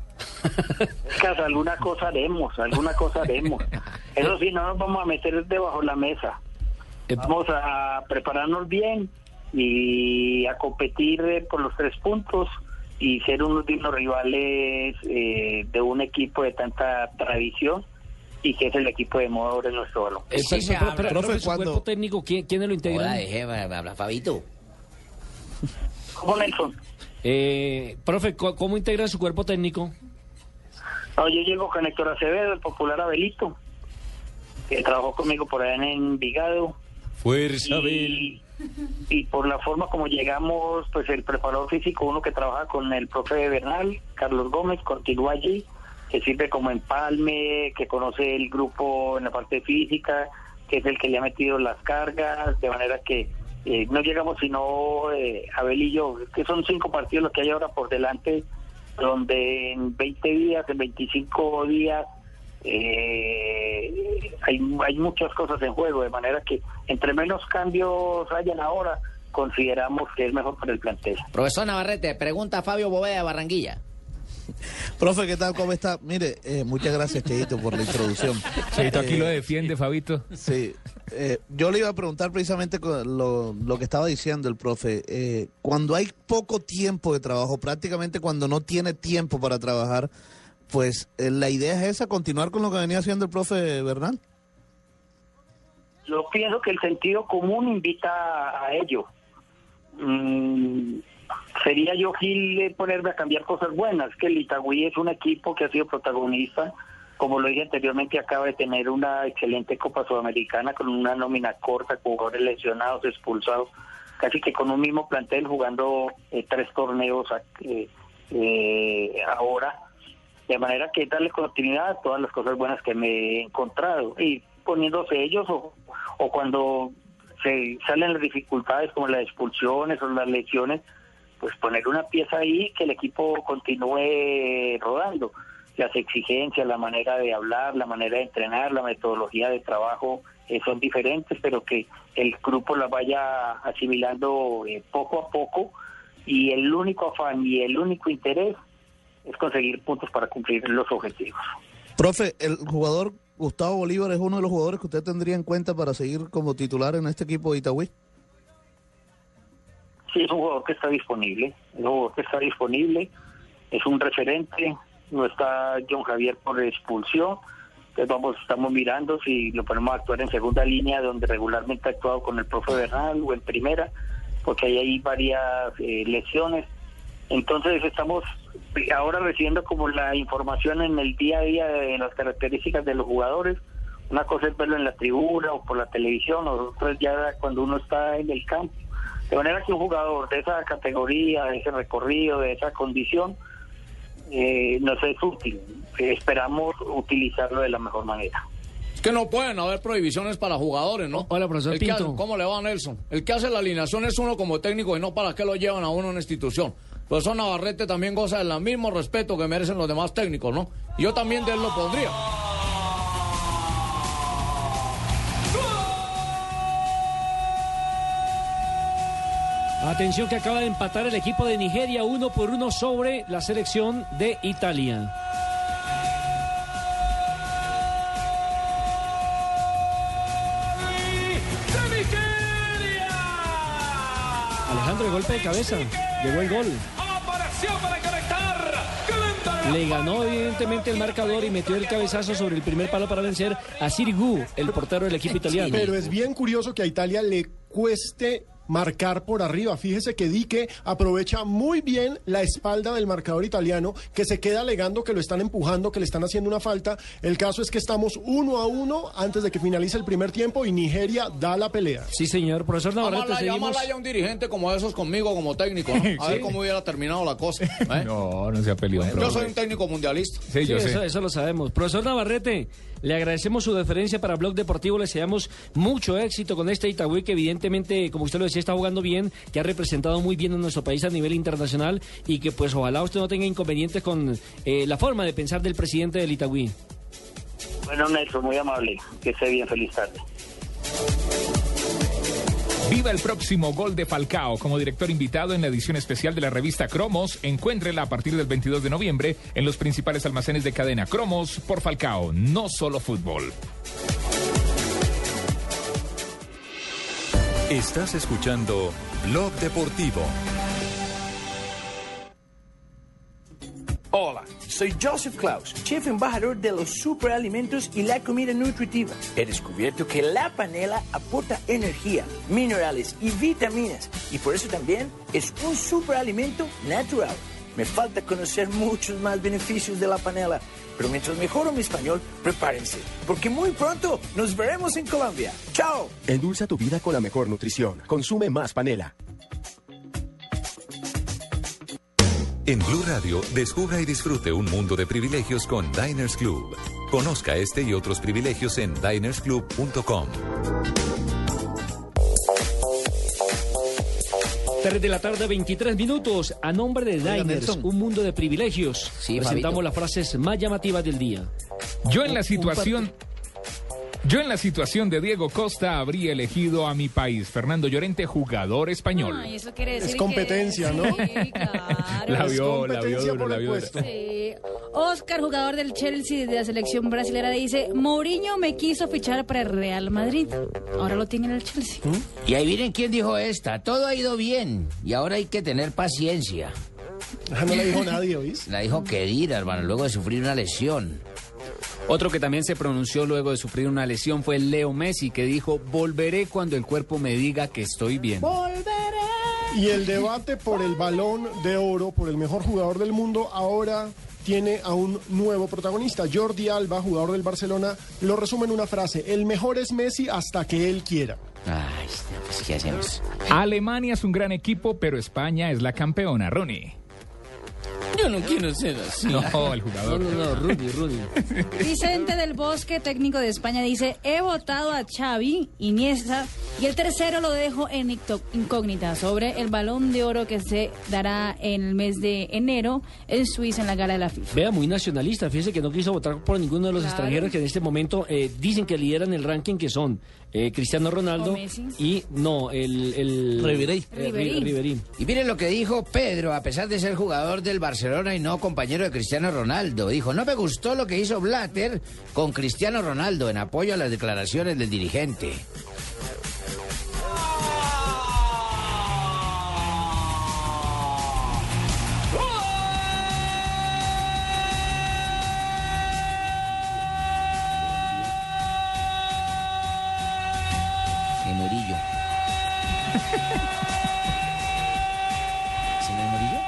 Casa, alguna cosa haremos, alguna cosa haremos. Eso sí, no nos vamos a meter debajo de la mesa. Vamos a prepararnos bien y a competir eh, por los tres puntos y ser unos dignos rivales eh, de un equipo de tanta tradición y que es el equipo de moda ahora en nuestro balón. Eh, pero- pero- pero- profe, su cuerpo técnico, ¿quién, quiénes lo? Hola, deje, habla Fabito. ¿Cómo Nelson? Eh, profe, ¿cu- ¿cómo integran su cuerpo técnico? No, yo llego con Héctor Acevedo, el popular Abelito, que trabajó conmigo por allá en Envigado. Fuerza, y, y por la forma como llegamos, pues el preparador físico, uno que trabaja con el profe Bernal, Carlos Gómez, continúa allí, que sirve como empalme, que conoce el grupo en la parte física, que es el que le ha metido las cargas, de manera que eh, no llegamos sino eh, Abel y yo, que son cinco partidos los que hay ahora por delante, donde en 20 días, en 25 días, eh, hay, hay muchas cosas en juego, de manera que entre menos cambios hayan ahora, consideramos que es mejor para el plantel. Profesor Navarrete, pregunta a Fabio Boveda de Barranquilla. Profe, ¿qué tal? ¿Cómo está? Mire, eh, muchas gracias, Cheito, por la introducción. Cheito aquí Eh, lo defiende, Fabito. Sí, eh, yo le iba a preguntar precisamente lo, lo que estaba diciendo el profe. Eh, cuando hay poco tiempo de trabajo, prácticamente cuando no tiene tiempo para trabajar, pues eh, la idea es esa, continuar con lo que venía haciendo el profe Bernal. Yo pienso que el sentido común invita a ello. Mm, sería yo Gil ponerme a cambiar cosas buenas, que el Itagüí es un equipo que ha sido protagonista, como lo dije anteriormente, acaba de tener una excelente Copa Sudamericana con una nómina corta, con jugadores lesionados, expulsados, casi que con un mismo plantel jugando eh, tres torneos eh, eh, ahora. De manera que darle continuidad a todas las cosas buenas que me he encontrado y poniéndose ellos o, o cuando se salen las dificultades como las expulsiones o las lesiones, pues poner una pieza ahí que el equipo continúe rodando. Las exigencias, la manera de hablar, la manera de entrenar, la metodología de trabajo eh, son diferentes, pero que el grupo las vaya asimilando eh, poco a poco y el único afán y el único interés es conseguir puntos para cumplir los objetivos. Profe, el jugador Gustavo Bolívar es uno de los jugadores que usted tendría en cuenta para seguir como titular en este equipo de Itagüí. Sí, es un jugador que está disponible, es un jugador que está disponible, es un referente, no está John Javier por expulsión, entonces vamos, estamos mirando si lo ponemos a actuar en segunda línea, donde regularmente ha actuado con el profe Bernal, o en primera, porque ahí hay varias eh, lesiones. Entonces estamos ahora recibiendo como la información en el día a día de las características de los jugadores. Una cosa es verlo en la tribuna o por la televisión, otra es ya cuando uno está en el campo. De manera que un jugador de esa categoría, de ese recorrido, de esa condición, eh, nos es útil. Esperamos utilizarlo de la mejor manera. Es que no pueden haber prohibiciones para jugadores, ¿no? Hola, profesor El que Pinto. hace- ¿Cómo le va, Nelson? El que hace la alineación es uno como técnico y no para qué lo llevan a uno en la institución. Profesor Navarrete también goza del mismo respeto que merecen los demás técnicos, ¿no? Yo también de él lo pondría. Atención que acaba de empatar el equipo de Nigeria uno por uno sobre la selección de Italia. Alejandro, el golpe de cabeza. Llegó el gol. Para conectar. Le ganó evidentemente el marcador y metió el cabezazo sobre el primer palo para vencer a Sirigu, el portero del equipo italiano. Pero es bien curioso que a Italia le cueste marcar por arriba. Fíjese que Dique aprovecha muy bien la espalda del marcador italiano, que se queda alegando que lo están empujando, que le están haciendo una falta. El caso es que estamos uno a uno antes de que finalice el primer tiempo y Nigeria da la pelea. Sí, señor. Profesor Llámala, llámala ya un dirigente como esos conmigo como técnico, ¿no? A ver Sí. cómo hubiera terminado la cosa. ¿eh? No, no se ha peleado. Yo soy un técnico mundialista. Sí, yo Sí, sé. eso, eso lo sabemos. Profesor Navarrete, le agradecemos su deferencia para Blog Deportivo. Le deseamos mucho éxito con este Itagüí que evidentemente, como usted lo decía, está jugando bien, que ha representado muy bien a nuestro país a nivel internacional y que pues ojalá usted no tenga inconvenientes con eh, la forma de pensar del presidente del Itagüí. Bueno, Nelson, muy amable. Que esté bien, feliz tarde. Viva el próximo gol de Falcao como director invitado en la edición especial de la revista Cromos. Encuéntrela a partir del 22 de noviembre en los principales almacenes de cadena Cromos por Falcao, no solo fútbol. Estás escuchando Blog Deportivo. Hola, soy Joseph Klaus, chef embajador de los superalimentos y la comida nutritiva. He descubierto que la panela aporta energía, minerales y vitaminas y por eso también es un superalimento natural. Me falta conocer muchos más beneficios de la panela, pero mientras mejoro mi español, prepárense, porque muy pronto nos veremos en Colombia. ¡Chao! Endulza tu vida con la mejor nutrición. Consume más panela. En Blue Radio, descubra y disfrute un mundo de privilegios con Diners Club. Conozca este y otros privilegios en dinersclub.com. 3 de la tarde, 23 minutos. A nombre de Oiga, Diners, Nelson. un mundo de privilegios. Sí, presentamos Fabito. las frases más llamativas del día. Yo en la Un- situación... Yo en la situación de Diego Costa habría elegido a mi país, Fernando Llorente, jugador español. Ay, eso quiere decir Es competencia, que- ¿no? Sí, claro. La vio, la vio duro, por la vio. Sí. Oscar, jugador del Chelsea de la selección brasilera, dice, Mourinho me quiso fichar para el Real Madrid. Ahora lo tiene en el Chelsea. Y ahí miren quién dijo esta. Todo ha ido bien y ahora hay que tener paciencia. Ah, No la dijo nadie, ¿oís? La dijo Kedira, hermano, luego de sufrir una lesión. Otro que también se pronunció luego de sufrir una lesión fue Leo Messi, que dijo, volveré cuando el cuerpo me diga que estoy bien. Y el debate por el balón de oro, por el mejor jugador del mundo, ahora tiene a un nuevo protagonista. Jordi Alba, jugador del Barcelona, lo resume en una frase. El mejor es Messi hasta que él quiera. Ay, pues, ¿qué hacemos? Alemania es un gran equipo, pero España es la campeona, Ronnie. Yo no quiero ser así. No, el jugador. No, no, no, Rudy, Rudy. Vicente del Bosque, técnico de España, dice, he votado a Xavi, Iniesta, y el tercero lo dejo en incógnita sobre el balón de oro que se dará en el mes de enero en Suiza en la gala de la FIFA. Vea, muy nacionalista. Fíjese que no quiso votar por ninguno de los Claro. extranjeros que en este momento eh, dicen que lideran el ranking, que son eh, Cristiano Ronaldo y no, el... el Ribery. eh, Ribery. Y miren lo que dijo Pedro, a pesar de ser jugador del Barcelona y no compañero de Cristiano Ronaldo. Dijo, no me gustó lo que hizo Blatter con Cristiano Ronaldo en apoyo a las declaraciones del dirigente. ¿Sí no es Murillo?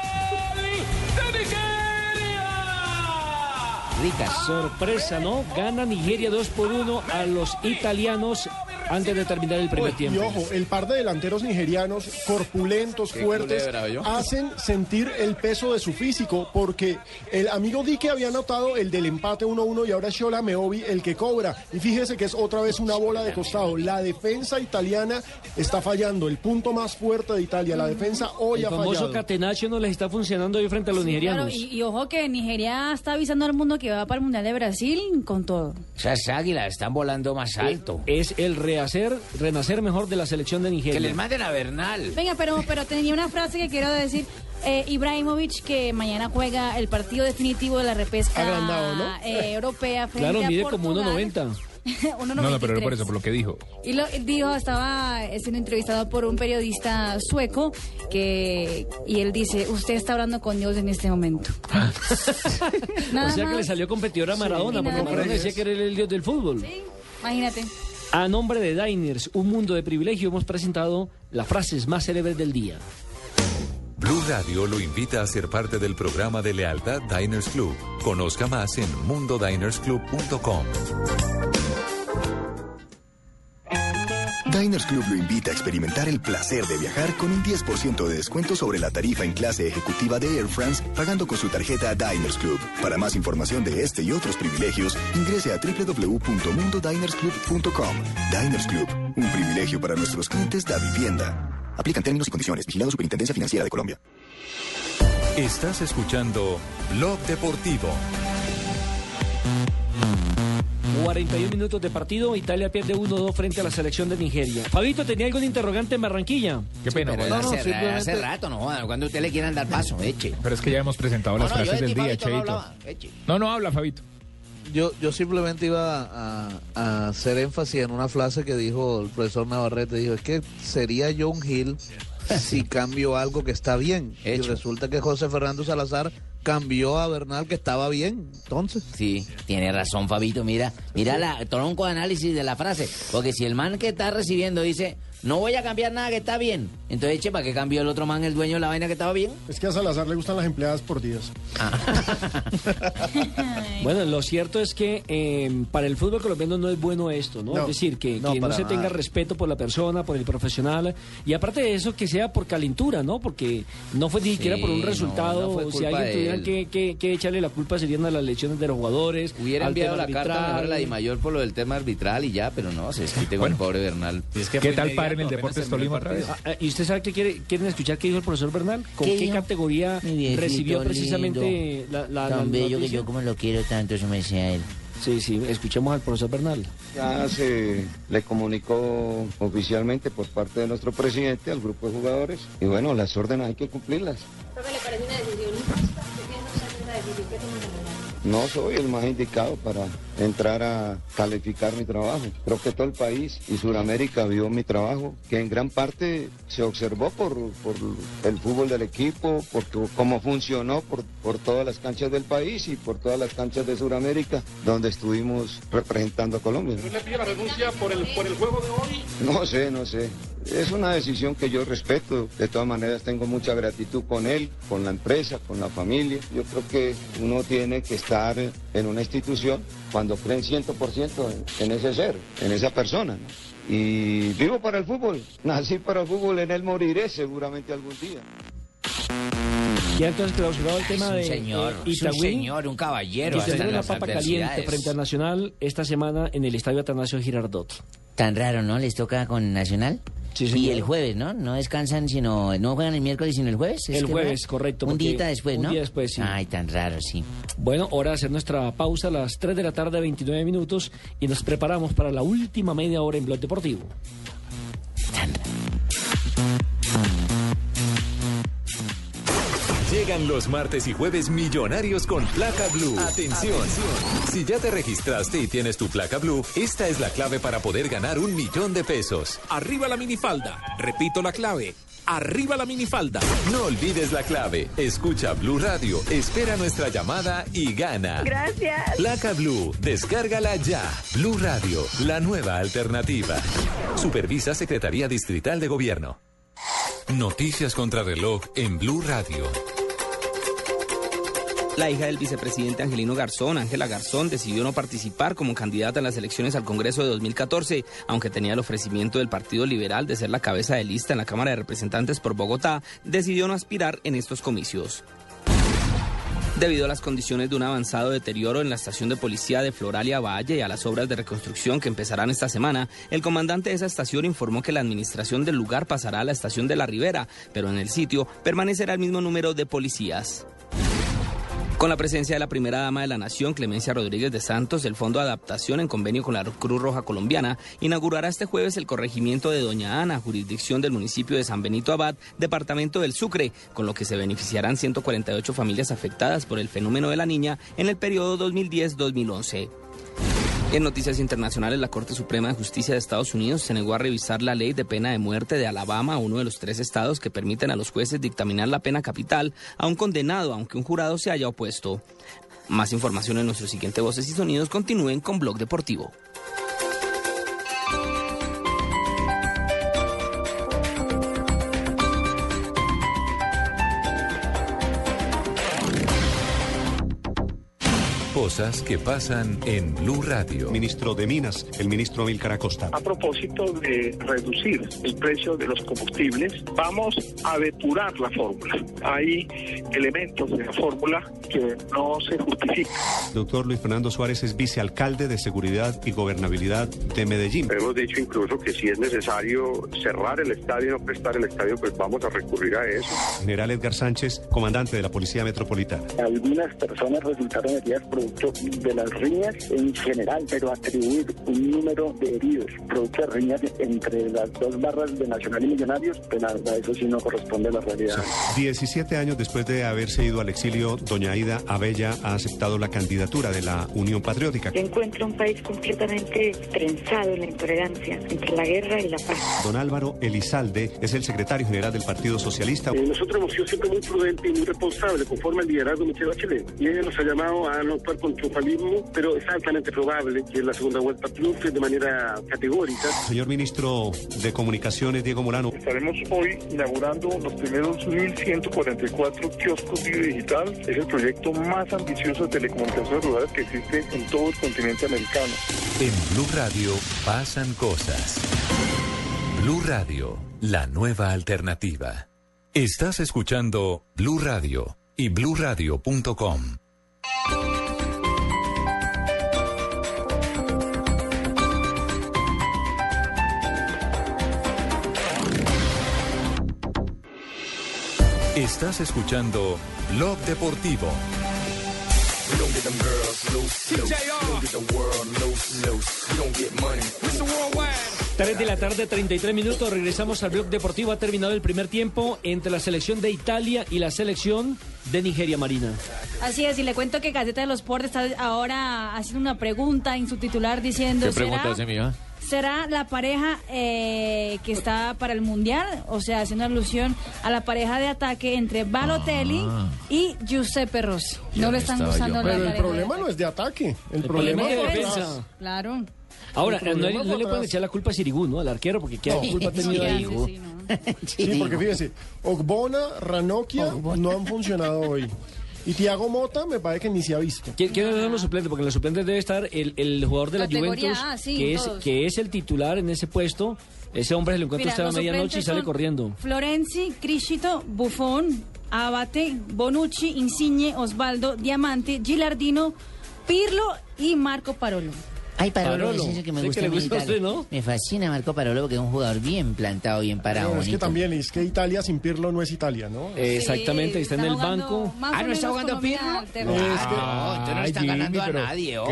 Ricas. Sorpresa, ¿no? Gana Nigeria 2 por 1 a los italianos antes de terminar el primer Y tiempo. ojo, el par de delanteros nigerianos, corpulentos, Qué fuertes, hacen sentir el peso de su físico, porque el amigo Dique había notado el del empate 1-1 y ahora es Shola Meobi el que cobra. Y fíjese que es otra vez una bola de costado. La defensa italiana está fallando, el punto más fuerte de Italia. La defensa hoy El ha famoso fallado. catenaccio no les está funcionando hoy frente a los nigerianos. Claro, y, y ojo que Nigeria está avisando al mundo que va para el Mundial de Brasil con todo. Esas águilas están volando más alto. Es el rehacer, renacer mejor de la selección de Nigeria. Que les manden a Bernal. Venga, pero, pero tenía una frase que quiero decir. Eh, Ibrahimovic, que mañana juega el partido definitivo de la repesca Agrandado, ¿no? eh, europea frente Claro, a mide como Portugal. 1.90. 1.93. No, no, pero era por eso, por lo que dijo. Y lo dijo, estaba siendo entrevistado por un periodista sueco que y él dice, usted está hablando con Dios en este momento. Nada o sea que le salió competidor a Maradona, Sí, porque Maradona decía que era el dios del fútbol. Imagínate. A nombre de Diners, un mundo de privilegio, hemos presentado las frases más célebres del día. Blue Radio lo invita a ser parte del programa de lealtad Diners Club. Conozca más en mundodinersclub.com. Diners Club lo invita a experimentar el placer de viajar con un 10% de descuento sobre la tarifa en clase ejecutiva de Air France pagando con su tarjeta Diners Club. Para más información de este y otros privilegios, ingrese a www.mundodinersclub.com. Diners Club, un privilegio para nuestros clientes da vivienda. Aplican términos y condiciones. Vigilado Superintendencia Financiera de Colombia. Estás escuchando Blog Deportivo. 41 minutos de partido, Italia pierde 1-2 frente a la selección de Nigeria. Fabito, ¿tenía algún interrogante en Barranquilla? Qué pena, Pero no, no, hace, simplemente- hace rato, no cuando usted le quieran dar paso, eche. Pero es que ya hemos presentado las No, frases de del día, Cheito. No, no habla, Fabito. Yo, yo simplemente iba a, a hacer énfasis en una frase que dijo el profesor Navarrete. Dijo, es que sería John Hill si cambio algo que está bien. Y resulta que José Fernando Salazar cambió a Bernal, que estaba bien, entonces. Sí, tiene razón, Fabito. Mira, mira la tronco de análisis de la frase. Porque si el man que está recibiendo dice, no voy a cambiar nada que está bien, entonces, che, ¿para qué cambió el otro man, el dueño de la vaina que estaba bien? Es que a Salazar le gustan las empleadas por días. Bueno, lo cierto es que eh, para el fútbol colombiano no es bueno esto, ¿no? No, es decir, que no, que no, para se tenga respeto por la persona, por el profesional, y aparte de eso, que sea por calentura, ¿no? Porque no fue ni siquiera por un resultado, no si alguien tuviera que, que- que echarle la culpa serían a las lesiones de los jugadores. Hubiera al enviado tema la carta mejor a la Di Mayor por lo del tema arbitral y ya, pero no, se desquite con el pobre Bernal. ¿Qué tal para en el Deportes Tolima otra vez? Ah, ¿Y usted sabe qué quiere, quieren escuchar qué dijo el profesor Bernal? ¿Con ¿Qué categoría recibió precisamente la, la, la Tan bello que yo como lo quiero tanto, eso me decía él. Sí, sí, escuchemos al profesor Bernal. Ya se le comunicó oficialmente por parte de nuestro presidente al grupo de jugadores y bueno, las órdenes hay que cumplirlas. ¿Profe, le parece una decisión injusta? ¿Usted piensa usted esa decisión que toma el No soy el más indicado para entrar a calificar mi trabajo. Creo que todo el país y Sudamérica vio mi trabajo, que en gran parte se observó por, por el fútbol del equipo, por cómo funcionó por, por todas las canchas del país y por todas las canchas de Sudamérica, donde estuvimos representando a Colombia. ¿Le pide la renuncia por el, por el juego de hoy? No sé, no sé. Es una decisión que yo respeto. De todas maneras, tengo mucha gratitud con él, con la empresa, con la familia. Yo creo que uno tiene que estar en una institución cuando creen 100% en, ese ser, en esa persona. Y vivo para el fútbol. Nací para el fútbol, en él moriré seguramente algún día. Ya entonces clausurado el tema un de señor, eh, es un señor, un caballero, Y tendrá en la papa caliente frente al Nacional esta semana en el Estadio Atanasio Girardot. Tan raro, ¿no? Les toca con Nacional. Sí, y el jueves, ¿no? No descansan, sino. No juegan el miércoles, sino el jueves. ¿es El jueves, correcto. Un día después, un ¿no? día después, sí. Ay, tan raro, sí. Bueno, hora de hacer nuestra pausa a las 3 de la tarde, 29 minutos, y nos preparamos para la última media hora en Blog Deportivo. Llegan los martes y jueves millonarios con placa blue. Atención. Si ya te registraste y tienes tu placa blue, esta es la clave para poder ganar un millón de pesos. Arriba la minifalda. Repito la clave. Arriba la minifalda. No olvides la clave. Escucha Blue Radio, espera nuestra llamada y gana. Gracias. Placa Blue, descárgala ya. Blue Radio, la nueva alternativa. Supervisa Secretaría Distrital de Gobierno. Noticias contra reloj en Blue Radio. La hija del vicepresidente Angelino Garzón, Ángela Garzón, decidió no participar como candidata en las elecciones al Congreso de 2014, aunque tenía el ofrecimiento del Partido Liberal de ser la cabeza de lista en la Cámara de Representantes por Bogotá, decidió no aspirar en estos comicios. Debido a las condiciones de un avanzado deterioro en la estación de policía de Floralia Valle y a las obras de reconstrucción que empezarán esta semana, el comandante de esa estación informó que la administración del lugar pasará a la estación de la Ribera, pero en el sitio permanecerá el mismo número de policías. Con la presencia de la primera dama de la Nación, Clemencia Rodríguez de Santos, el Fondo de Adaptación, en convenio con la Cruz Roja Colombiana, inaugurará este jueves el corregimiento de Doña Ana, jurisdicción del municipio de San Benito Abad, departamento del Sucre, con lo que se beneficiarán 148 familias afectadas por el fenómeno de la niña en el periodo 2010-2011. En noticias internacionales, la Corte Suprema de Justicia de Estados Unidos se negó a revisar la ley de pena de muerte de Alabama, uno de los tres estados que permiten a los jueces dictaminar la pena capital a un condenado, aunque un jurado se haya opuesto. Más información en nuestro siguiente Voces y Sonidos. Continúen con Blog Deportivo. Cosas que pasan en Blue Radio. Ministro de Minas, el ministro Amílcar Acosta. A propósito de reducir el precio de los combustibles, vamos a depurar la fórmula. Hay elementos de la fórmula que no se justifican. Doctor Luis Fernando Suárez es vicealcalde de Seguridad y Gobernabilidad de Medellín. Hemos dicho incluso que si es necesario cerrar el estadio no prestar el estadio, pues vamos a recurrir a eso. General Edgar Sánchez, comandante de la Policía Metropolitana. Algunas personas resultaron heridas producto producto de las riñas en general, pero atribuir un número de heridos producto de riñas entre las dos barras de Nacional y Millonarios, pues la verdad eso sí no corresponde a la realidad. 17 años después de haberse ido al exilio, doña Aida Abella ha aceptado la candidatura de la Unión Patriótica. Encuentro un país completamente trenzado en la intolerancia entre la guerra y la paz. Don Álvaro Elizalde es el secretario general del Partido Socialista. Eh, nosotros hemos sido siempre muy prudentes y muy responsables conforme al liderazgo de Michelle Bachelet. Y ella nos ha llamado a no actuar con triunfalismo, pero es altamente probable que en la segunda vuelta triunfe de manera categórica. Señor ministro de Comunicaciones, Diego Molano. Estaremos hoy inaugurando los primeros 1.144 kioscos Digital. Es el proyecto más ambicioso de telecomunicaciones rurales que existe en todo el continente americano. En Blue Radio pasan cosas. Blue Radio, la nueva alternativa. Estás escuchando Blue Radio y bluradio.com. Estás escuchando Blog Deportivo. 3 de la tarde, 33 minutos. Regresamos al blog deportivo. Ha terminado el primer tiempo entre la selección de Italia y la selección de Nigeria Marina. Así es, y le cuento que Gaceta de los Sports está ahora haciendo una pregunta en su titular diciendo... ¿Qué pregunta ¿será- hace? ¿Será la pareja eh, que está para el Mundial? O sea, haciendo alusión a la pareja de ataque entre Balotelli Ah. y Giuseppe Rossi. No lo están usando la Pero el problema no es de ataque, el, problema problema es de es defensa. Claro. Ahora, no, le- no le pueden echar la culpa a Sirigú, ¿no? Al arquero, porque ¿qué No. culpa ha tenido Sí, ahí? sí, Sí, porque fíjense, Ogbona, Ranocchia no han funcionado hoy. Y Tiago Mota me parece que ni se ha visto. ¿Qui- ¿Quiénes son los suplentes? Porque en los suplentes debe estar el, el jugador de la Categoría Juventus, A, sí, que, es, que es el titular en ese puesto. Ese hombre se lo encuentra Mira, usted a los medianoche y suplentes sale son corriendo. Florenzi, Criscito, Buffon, Abate, Bonucci, Insigne, Osvaldo, Diamante, Gilardino, Pirlo y Marco Parolo. Ay, Parolo, Parolo. es ese que me Sí, gusta que le gusta a usted. ¿no? Me fascina Marco Parolo porque es un jugador bien plantado, bien parado, Pero es que también, es que Italia sin Pirlo no es Italia, ¿no? Exactamente, está en el banco. Ah, ¿no está jugando Pirlo? No, No, entonces no le están ganando a nadie, ojo.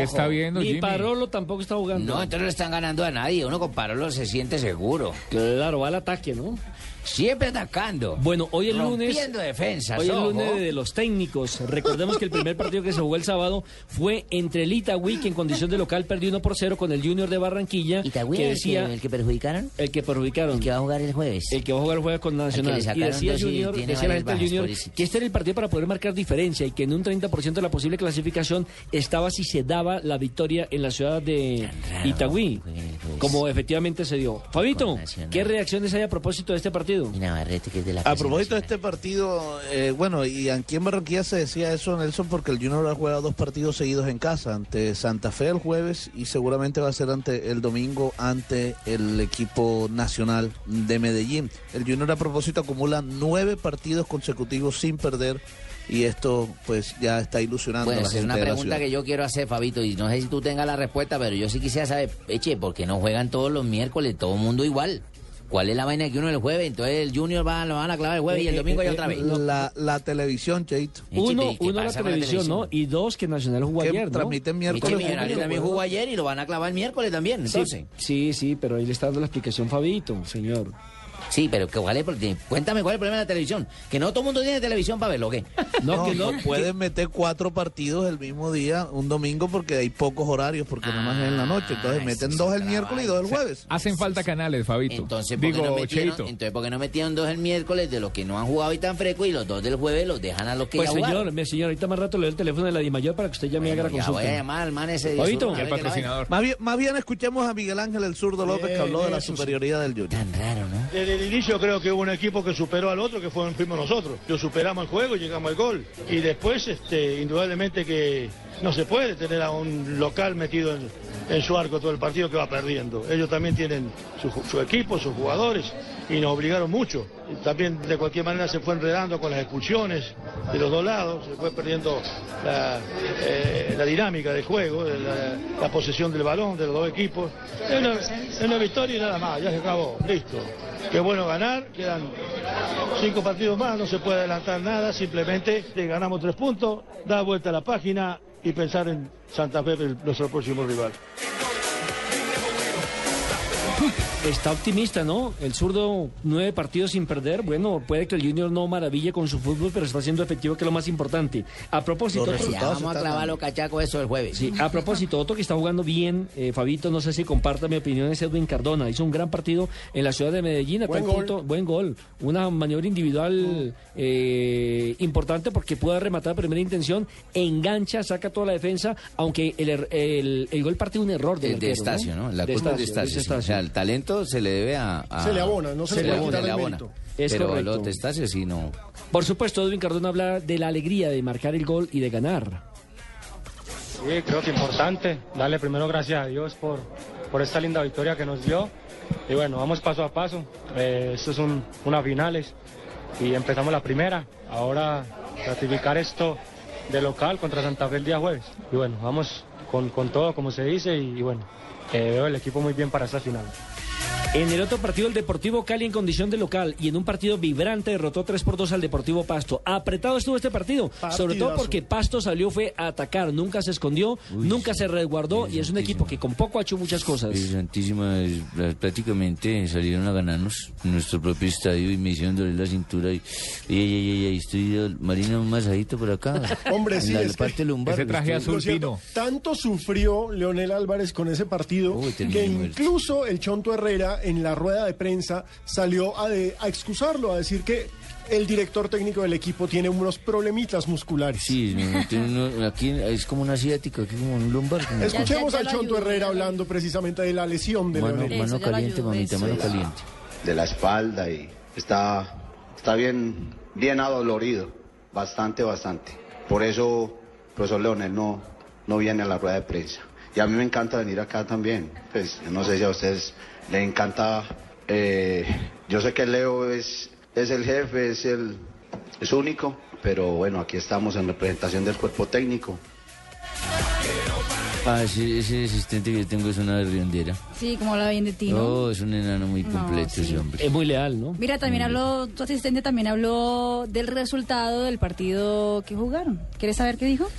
Ni Parolo tampoco está jugando. No, entonces no le están ganando a nadie. Uno con Parolo se siente seguro. Claro, va al ataque, ¿no? Siempre atacando. Bueno, hoy el lunes. Defensas, Hoy el ojo. lunes de los técnicos. Recordemos que el primer partido que se jugó el sábado fue entre el Itagüí, que en condición de local perdió 1 por 0 con el Junior de Barranquilla. ¿Itagüí que el decía. que- el que perjudicaron? El que perjudicaron. El que va a jugar el jueves. El que va a jugar el jueves con Nacional. Y decía y Junior, tiene decía la gente del Junior que este era el partido para poder marcar diferencia y que en un 30% de la posible clasificación estaba si se daba la victoria en la ciudad de Itagüí, como efectivamente se dio. Fabito, ¿qué reacciones hay a propósito de este partido? Navarrete, que es de la A propósito de este partido, eh, bueno, y aquí en Barranquilla se decía eso, Nelson, porque el Junior ha jugado dos partidos seguidos en casa, ante Santa Fe el jueves y seguramente va a ser ante el domingo ante el equipo nacional de Medellín. El Junior a propósito acumula nueve partidos consecutivos sin perder y esto pues ya está ilusionando a Bueno, la esa es gente una de la pregunta que yo quiero hacer, Fabito, y no sé si tú tengas la respuesta, pero yo sí quisiera saber, eche, ¿por qué no juegan todos los miércoles, todo el mundo igual? ¿Cuál es la vaina que uno el jueves? Entonces el Junior va, lo van a clavar el jueves y el Eh, domingo eh, hay eh, otra vez. La, la televisión, Cheito. Uno, ¿y qué uno la con la televisión, ¿no? Y dos que Nacional jugó Que ayer, ¿no? transmiten miércoles, Eche, Millonarios también jugó ayer y lo van a clavar el miércoles también, Sí, entonces. sí, sí, pero ahí le está dando la explicación Fabito, señor. Sí, pero que cuál es, porque- cuéntame cuál es el problema de la televisión. Que no todo el mundo tiene televisión para verlo, ¿o ¿qué? No, que no pueden meter cuatro partidos el mismo día, un domingo, porque hay pocos horarios, porque nada más es en la noche. Ah, Entonces meten dos el miércoles y dos el jueves. Hacen falta canales, Fabito. Entonces, ¿por qué Digo, no metieron, entonces, ¿por qué no metieron dos el miércoles de los que no han jugado y tan fresco y los dos del jueves los dejan a los que Pues ya señor, mi señor, ahorita más rato le doy el teléfono de la Dimayor para que usted llame y haga la consulta. voy a llamar al man ese Fabito. A la vaina. Más bien, más bien escuchemos a Miguel Ángel el zurdo López que habló de la superioridad del Junior. Tan raro, ¿no? El inicio creo que hubo un equipo que superó al otro, que fuimos nosotros. Lo superamos el juego y llegamos al gol. Y después, este, indudablemente que no se puede tener a un local metido en, su arco todo el partido que va perdiendo. Ellos también tienen su, equipo, sus jugadores, y nos obligaron mucho. También de cualquier manera se fue enredando con las expulsiones de los dos lados, se fue perdiendo la, eh, dinámica del juego, la, posesión del balón de los dos equipos. Es una victoria y nada más, ya se acabó, listo. Qué bueno ganar, quedan cinco partidos más, no se puede adelantar nada, simplemente ganamos tres puntos, da vuelta a la página y pensar en Santa Fe, nuestro próximo rival. Está optimista, ¿no? El zurdo, nueve partidos sin perder. Bueno, puede que el Junior no maraville con su fútbol, pero está siendo efectivo, que es lo más importante. A propósito... Otro- Ya vamos a están clavar dando. los cachacos eso el jueves. Sí, a propósito, otro que está jugando bien, eh, Fabito, no sé si comparta mi opinión, es Edwin Cardona. Hizo un gran partido en la ciudad de Medellín. a Buen gol. punto- buen gol. Una maniobra individual eh, importante porque pudo rematar a primera intención, engancha, saca toda la defensa, aunque el, er- el, el gol parte de un error del de arquero, Estacio, ¿no? La De culpa de Estacio, Estacio. de sí. O sea, el talento se le debe a... a- Se le abona, no se le puede abona, quitar le el mérito. Es Pero correcto. los de Estacio sí no... Por supuesto, Edwin Cardona habla de la alegría de marcar el gol y de ganar. Sí, creo que importante. Darle primero gracias a Dios por, por esta linda victoria que nos dio. Y bueno, vamos paso a paso. Eh, esto es un, una finales y empezamos la primera. Ahora ratificar esto de local contra Santa Fe el día jueves. Y bueno, vamos con, con todo como se dice y, y bueno, eh, veo el equipo muy bien para esta final. Yeah. En el otro partido, el Deportivo Cali en condición de local y en un partido vibrante derrotó 3 por 2 al Deportivo Pasto. Apretado estuvo este partido, sobre todo Partidazo. porque Pasto salió fue a atacar, nunca se escondió, nunca se resguardó y es un equipo que con poco ha hecho muchas cosas. Es Santísima, es- prácticamente salieron a ganarnos en nuestro propio estadio y me hicieron doler la cintura y, y, y, y- y estoy Marina un masajito por acá. Hombre, en sí, la es parte lumbar. Ese traje estoy- azul cierto, Tanto sufrió Leonel Álvarez con ese partido que incluso el Chonto Herrera en la rueda de prensa salió a, de- a excusarlo, a decir que el director técnico del equipo tiene unos problemitas musculares. Sí, me- tiene uno- aquí es como una asiática, aquí como un lumbar. como- Escuchemos al Chonto Herrera hablando precisamente de la lesión de Mano, Leonel. mano caliente, mamita, mano de la- caliente. de la espalda y está, está bien, bien adolorido, bastante, bastante. Por eso, profesor Leonel no, no viene a la rueda de prensa. Y a mí me encanta venir acá también. Pues yo no sé si a ustedes les encanta. eh, yo sé que Leo es, es el jefe, es el es único, pero bueno, aquí estamos en representación del cuerpo técnico. Ah, ese, ese asistente que yo tengo es una riondera. Sí, como habla bien de ti, ¿no? Oh, es un enano muy No, completo sí. ese hombre. Es muy leal, ¿no? Mira, también habló, tu asistente también habló del resultado del partido que jugaron. ¿Quieres saber qué dijo?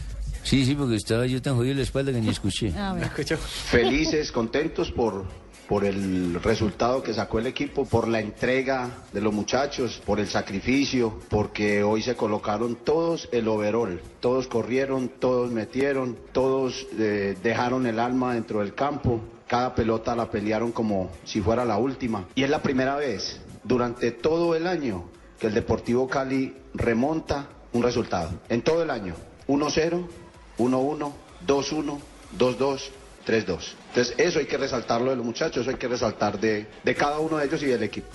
Sí, sí, porque estaba yo tan jodido en la espalda que ni escuché. A ver. felices, contentos por, por el resultado que sacó el equipo, por la entrega de los muchachos, por el sacrificio, porque hoy se colocaron todos el overall, todos corrieron, todos metieron, todos eh, dejaron el alma dentro del campo, cada pelota la pelearon como si fuera la última. Y es la primera vez durante todo el año que el Deportivo Cali remonta un resultado, en todo el año, 1-0, 1-1, 2-1, 2-2, 3-2. Entonces eso hay que resaltarlo de los muchachos, eso hay que resaltar de, de cada uno de ellos y del equipo.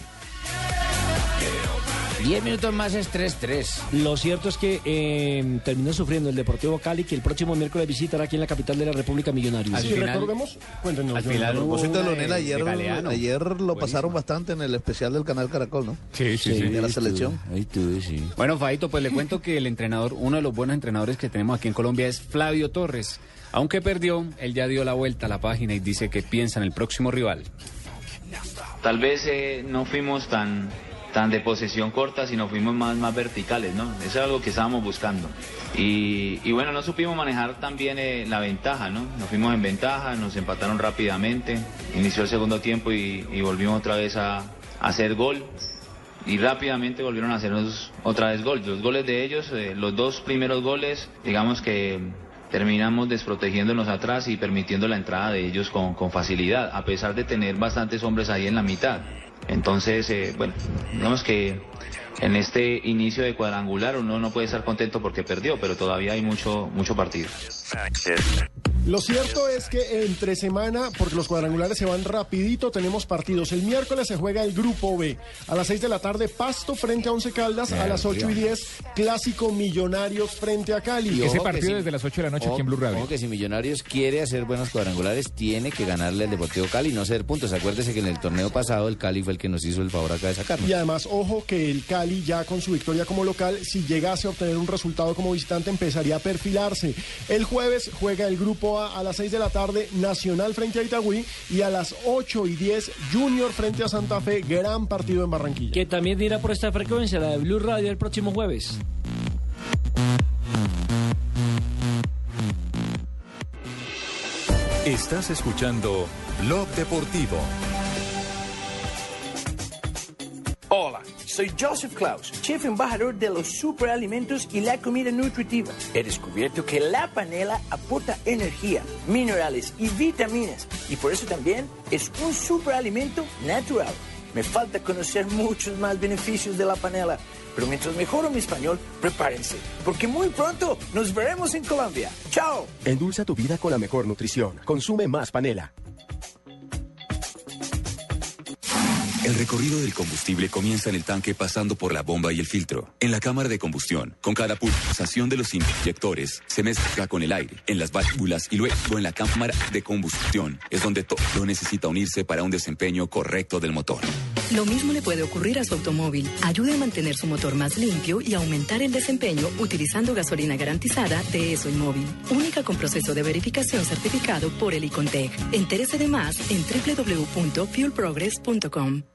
Diez minutos más es 3-3. Lo cierto es que eh, terminó sufriendo el Deportivo Cali, que el próximo miércoles visitará aquí en la capital de la República Millonarios. Sí, recordemos, cuéntenos. A propósito de Leonel, de ayer, ayer lo pasaron bastante en el especial del canal Caracol, ¿no? Sí, sí, sí. De la selección. Ahí tuve, sí. Bueno, Fabito, pues le cuento que el entrenador, uno de los buenos entrenadores que tenemos aquí en Colombia es Flavio Torres. Aunque perdió, él ya dio la vuelta a la página y dice que piensa en el próximo rival. Tal vez eh, no fuimos tan, tan de posesión corta, sino fuimos más, más verticales, ¿no? Eso es algo que estábamos buscando. Y, bueno, no supimos manejar también eh, la ventaja, ¿no? Nos fuimos en ventaja, nos empataron rápidamente, inició el segundo tiempo y, volvimos otra vez a, a hacer gol. Y rápidamente volvieron a hacernos otra vez gol. Los goles de ellos, eh, los dos primeros goles, digamos que terminamos desprotegiéndonos atrás y permitiendo la entrada de ellos con, con facilidad, a pesar de tener bastantes hombres ahí en la mitad. Entonces, eh, bueno, digamos que en este inicio de cuadrangular uno no puede estar contento porque perdió, pero todavía hay mucho, mucho partido. Lo cierto es que entre semana, porque los cuadrangulares se van rapidito, tenemos partidos. El miércoles se juega el Grupo B. A las 6 de la tarde, Pasto frente a Once Caldas. A las 8 y 10, Clásico Millonarios frente a Cali. Y Ese partido desde las 8 de la noche Ojo- aquí en Blue Radio. ojo que si Millonarios quiere hacer buenos cuadrangulares, tiene que ganarle al Deportivo Cali y no ceder puntos. Acuérdese que en el torneo pasado el Cali fue el que nos hizo el favor acá de sacarnos. Y además, ojo que el Cali ya con su victoria como local, si llegase a obtener un resultado como visitante, empezaría a perfilarse. El jueves juega el Grupo A a las 6 de la tarde, Nacional frente a Itagüí, y a las 8 y 10, Junior frente a Santa Fe, gran partido en Barranquilla. Que también irá por esta frecuencia, la de Blue Radio, el próximo jueves. Estás escuchando Blog Deportivo. Soy Joseph Klaus, chef embajador de los superalimentos y la comida nutritiva. He descubierto que la panela aporta energía, minerales y vitaminas y por eso también es un superalimento natural. Me falta conocer muchos más beneficios de la panela, pero mientras mejoro mi español, prepárense, porque muy pronto nos veremos en Colombia. ¡Chao! Endulza tu vida con la mejor nutrición. Consume más panela. El recorrido del combustible comienza en el tanque pasando por la bomba y el filtro. En la cámara de combustión, con cada pulsación de los inyectores, se mezcla con el aire, en las válvulas y luego en la cámara de combustión. Es donde todo necesita unirse para un desempeño correcto del motor. Lo mismo le puede ocurrir a su automóvil. Ayude a mantener su motor más limpio y aumentar el desempeño utilizando gasolina garantizada de ESO Móvil. Única con proceso de verificación certificado por el Icontec. Entérese de más en www.fuelprogress.com.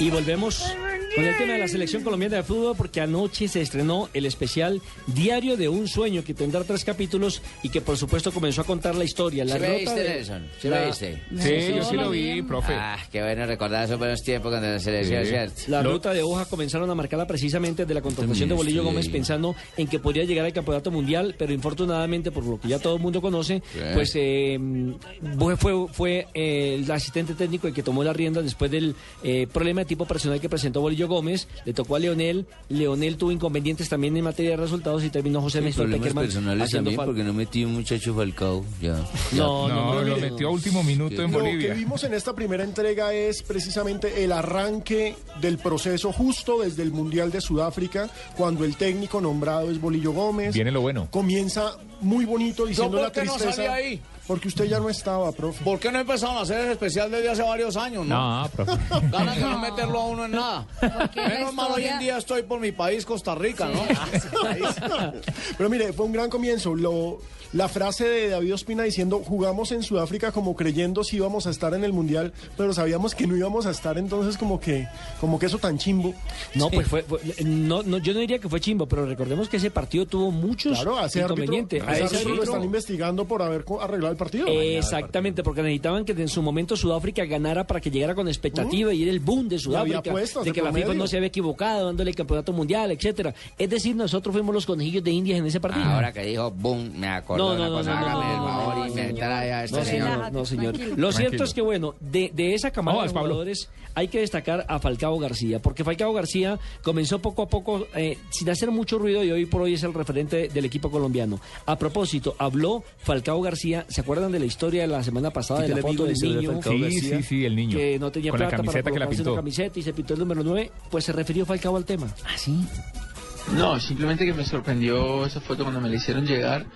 Y volvemos con el tema de la selección colombiana de fútbol porque anoche se estrenó el especial Diario de un sueño que tendrá tres capítulos y que por supuesto comenzó a contar la historia. La ¿Sí lo rota viste, de- Nelson? ¿Sí la- lo viste? Sí, yo sí lo vi, profe. Ah, qué bueno recordar esos buenos tiempos cuando la selección, Sí. ¿cierto? La ruta de hoja comenzaron a marcarla precisamente de la contratación de También Bolillo Gómez pensando en que podría llegar al campeonato mundial, pero infortunadamente, por lo que ya todo el mundo conoce, Sí. pues eh, fue, fue, fue, eh, el asistente técnico el que tomó la rienda después del eh, problema de tipo personal que presentó Bolillo Gómez, le tocó a Leonel, Leonel tuvo inconvenientes también en materia de resultados y terminó José Sí, Néstor problemas Peckerman personales también porque no metí un muchacho Falcao. Ya. No, no, no, lo metió a último minuto en Lo que Bolivia. vimos en esta primera entrega es precisamente el arranque del proceso justo desde el Mundial de Sudáfrica, cuando el técnico nombrado es Bolillo Gómez. Viene lo bueno. Comienza muy bonito diciendo ¿Yo la no tristeza. salí ahí? Porque usted ya no estaba, profe. ¿Por qué no empezaron a hacer ese especial desde hace varios años, no? No, profe. Ganas de no meterlo a uno en nada. Menos mal hoy en día estoy por mi país, Costa Rica, ¿no? Pero mire, fue un gran comienzo. Lo, la frase de David Ospina diciendo, jugamos en Sudáfrica como creyendo si íbamos a estar en el Mundial, pero sabíamos que no íbamos a estar, entonces como que, como que eso tan chimbo. No, pues fue, fue- no, no, yo no diría que fue chimbo, pero recordemos que ese partido tuvo muchos Claro, a ese árbitro, inconvenientes. a ese A ese árbitro lo están investigando por haber arreglado el partido. Exactamente, porque necesitaban que en su momento Sudáfrica ganara para que llegara con expectativa y era el boom de Sudáfrica, apuestas de de que la. FIFA no se había equivocado dándole el campeonato mundial, etcétera. Es decir, nosotros fuimos los conejillos de Indias en ese partido. Ahora que dijo boom, me acordó No, de una no, no, cosa. no, no, Hágame el no, favor no, y me señor. trae a este No, señor, no, señor. Lo cierto es que, bueno, de, de esa camada de jugadores hay que destacar a Falcao García, porque Falcao García comenzó poco a poco, eh, sin hacer mucho ruido, y hoy por hoy es el referente del equipo colombiano. A propósito, habló Falcao García, ¿se acuerdan de la historia de la semana pasada ¿Qué de la foto del niño? Sí, sí, sí, el niño. Que no tenía Con la camiseta para que la pintó. la camiseta y se pintó el número 9, pues se refirió Falcao al tema. ¿Ah, sí? No, simplemente que me sorprendió esa foto cuando me la hicieron llegar.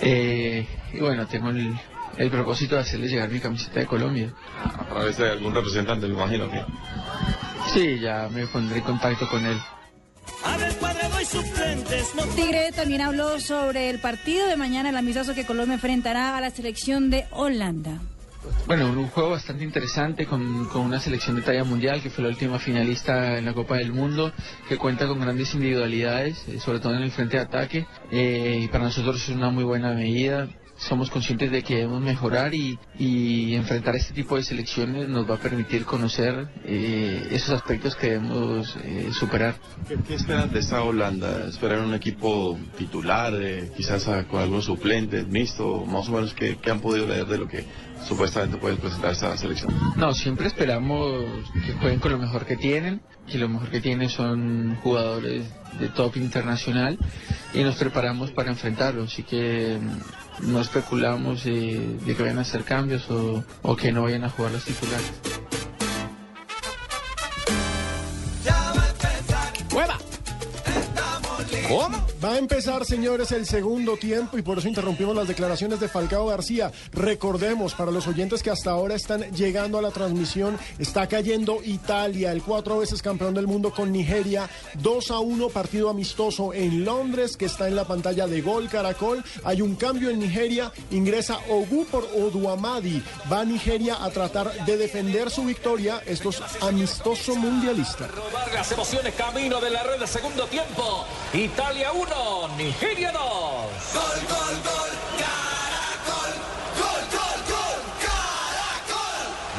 Eh, y bueno, tengo el, el propósito de hacerle llegar mi camiseta de Colombia. A través de algún representante, me imagino que. Sí, ya me pondré en contacto con él. Tigre también habló sobre el partido de mañana, el amistoso que Colombia enfrentará a la selección de Holanda. Bueno, un juego bastante interesante con, con una selección de talla mundial que fue la última finalista en la Copa del Mundo, que cuenta con grandes individualidades, eh, sobre todo en el frente de ataque, eh, y para nosotros es una muy buena medida. Somos conscientes de que debemos mejorar y, y enfrentar este tipo de selecciones nos va a permitir conocer eh, esos aspectos que debemos eh, superar. ¿Qué, qué esperan de esta Holanda? ¿Esperan un equipo titular, eh, quizás a- con algunos suplentes, mixto? Más o menos, ¿qué, qué han podido leer de lo que supuestamente puede presentar esta selección? No, siempre esperamos que jueguen con lo mejor que tienen, que lo mejor que tienen son jugadores de top internacional y nos preparamos para enfrentarlos, así que mm, no especulamos eh, de que vayan a hacer cambios o que no vayan a jugar los titulares. Va a empezar, señores, el segundo tiempo y por eso interrumpimos las declaraciones de Falcao García. Recordemos, para los oyentes que hasta ahora están llegando a la transmisión, está cayendo Italia, el cuatro veces campeón del mundo con Nigeria, 2 a 1, partido amistoso en Londres, que está en la pantalla de Gol Caracol. Hay un cambio en Nigeria, ingresa Ogu por Oduamadi. Va a Nigeria a tratar de defender su victoria. Esto es amistoso mundialista. Emociones camino de la red segundo tiempo. Italia 1, Nigeria 2. Gol, gol, gol,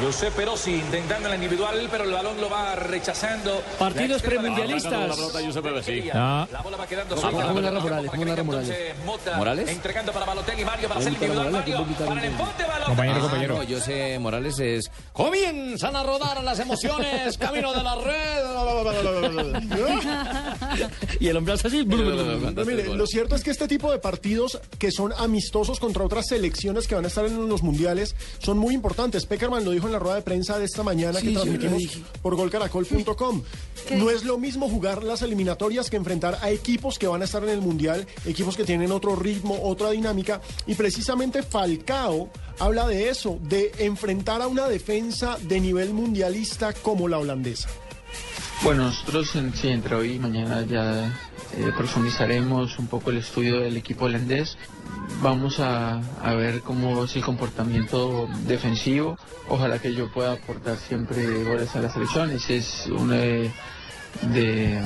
Giuseppe Rossi intentando la individual, pero el balón lo va rechazando. Partidos premundialistas. La. Ah. La bola va quedando Ah, sola. ¿cómo narra Morales? ¿Morales? Entregando para Balotelli, Mario para hacer individual. Mario para el balón. Compañero, Ah, compañero. no, yo sé, Morales es... Comienzan a rodar las emociones, camino de la red. Y el hombre hace así. No, mire, lo cierto es que este tipo de partidos que son amistosos contra otras selecciones que van a estar en los mundiales son muy importantes. Peckerman lo dijo en la rueda de prensa de esta mañana Sí, que transmitimos por golcaracol.com. No es lo mismo jugar las eliminatorias que enfrentar a equipos que van a estar en el mundial, equipos que tienen otro ritmo, otra dinámica. Y precisamente Falcao habla de eso, de enfrentar a una defensa de nivel mundialista como la holandesa. Bueno, nosotros en- sí, entre hoy y mañana ya eh, profundizaremos un poco el estudio del equipo holandés. Vamos a, a ver cómo es el comportamiento defensivo. Ojalá que yo pueda aportar siempre goles a las selecciones. Es uno de, de,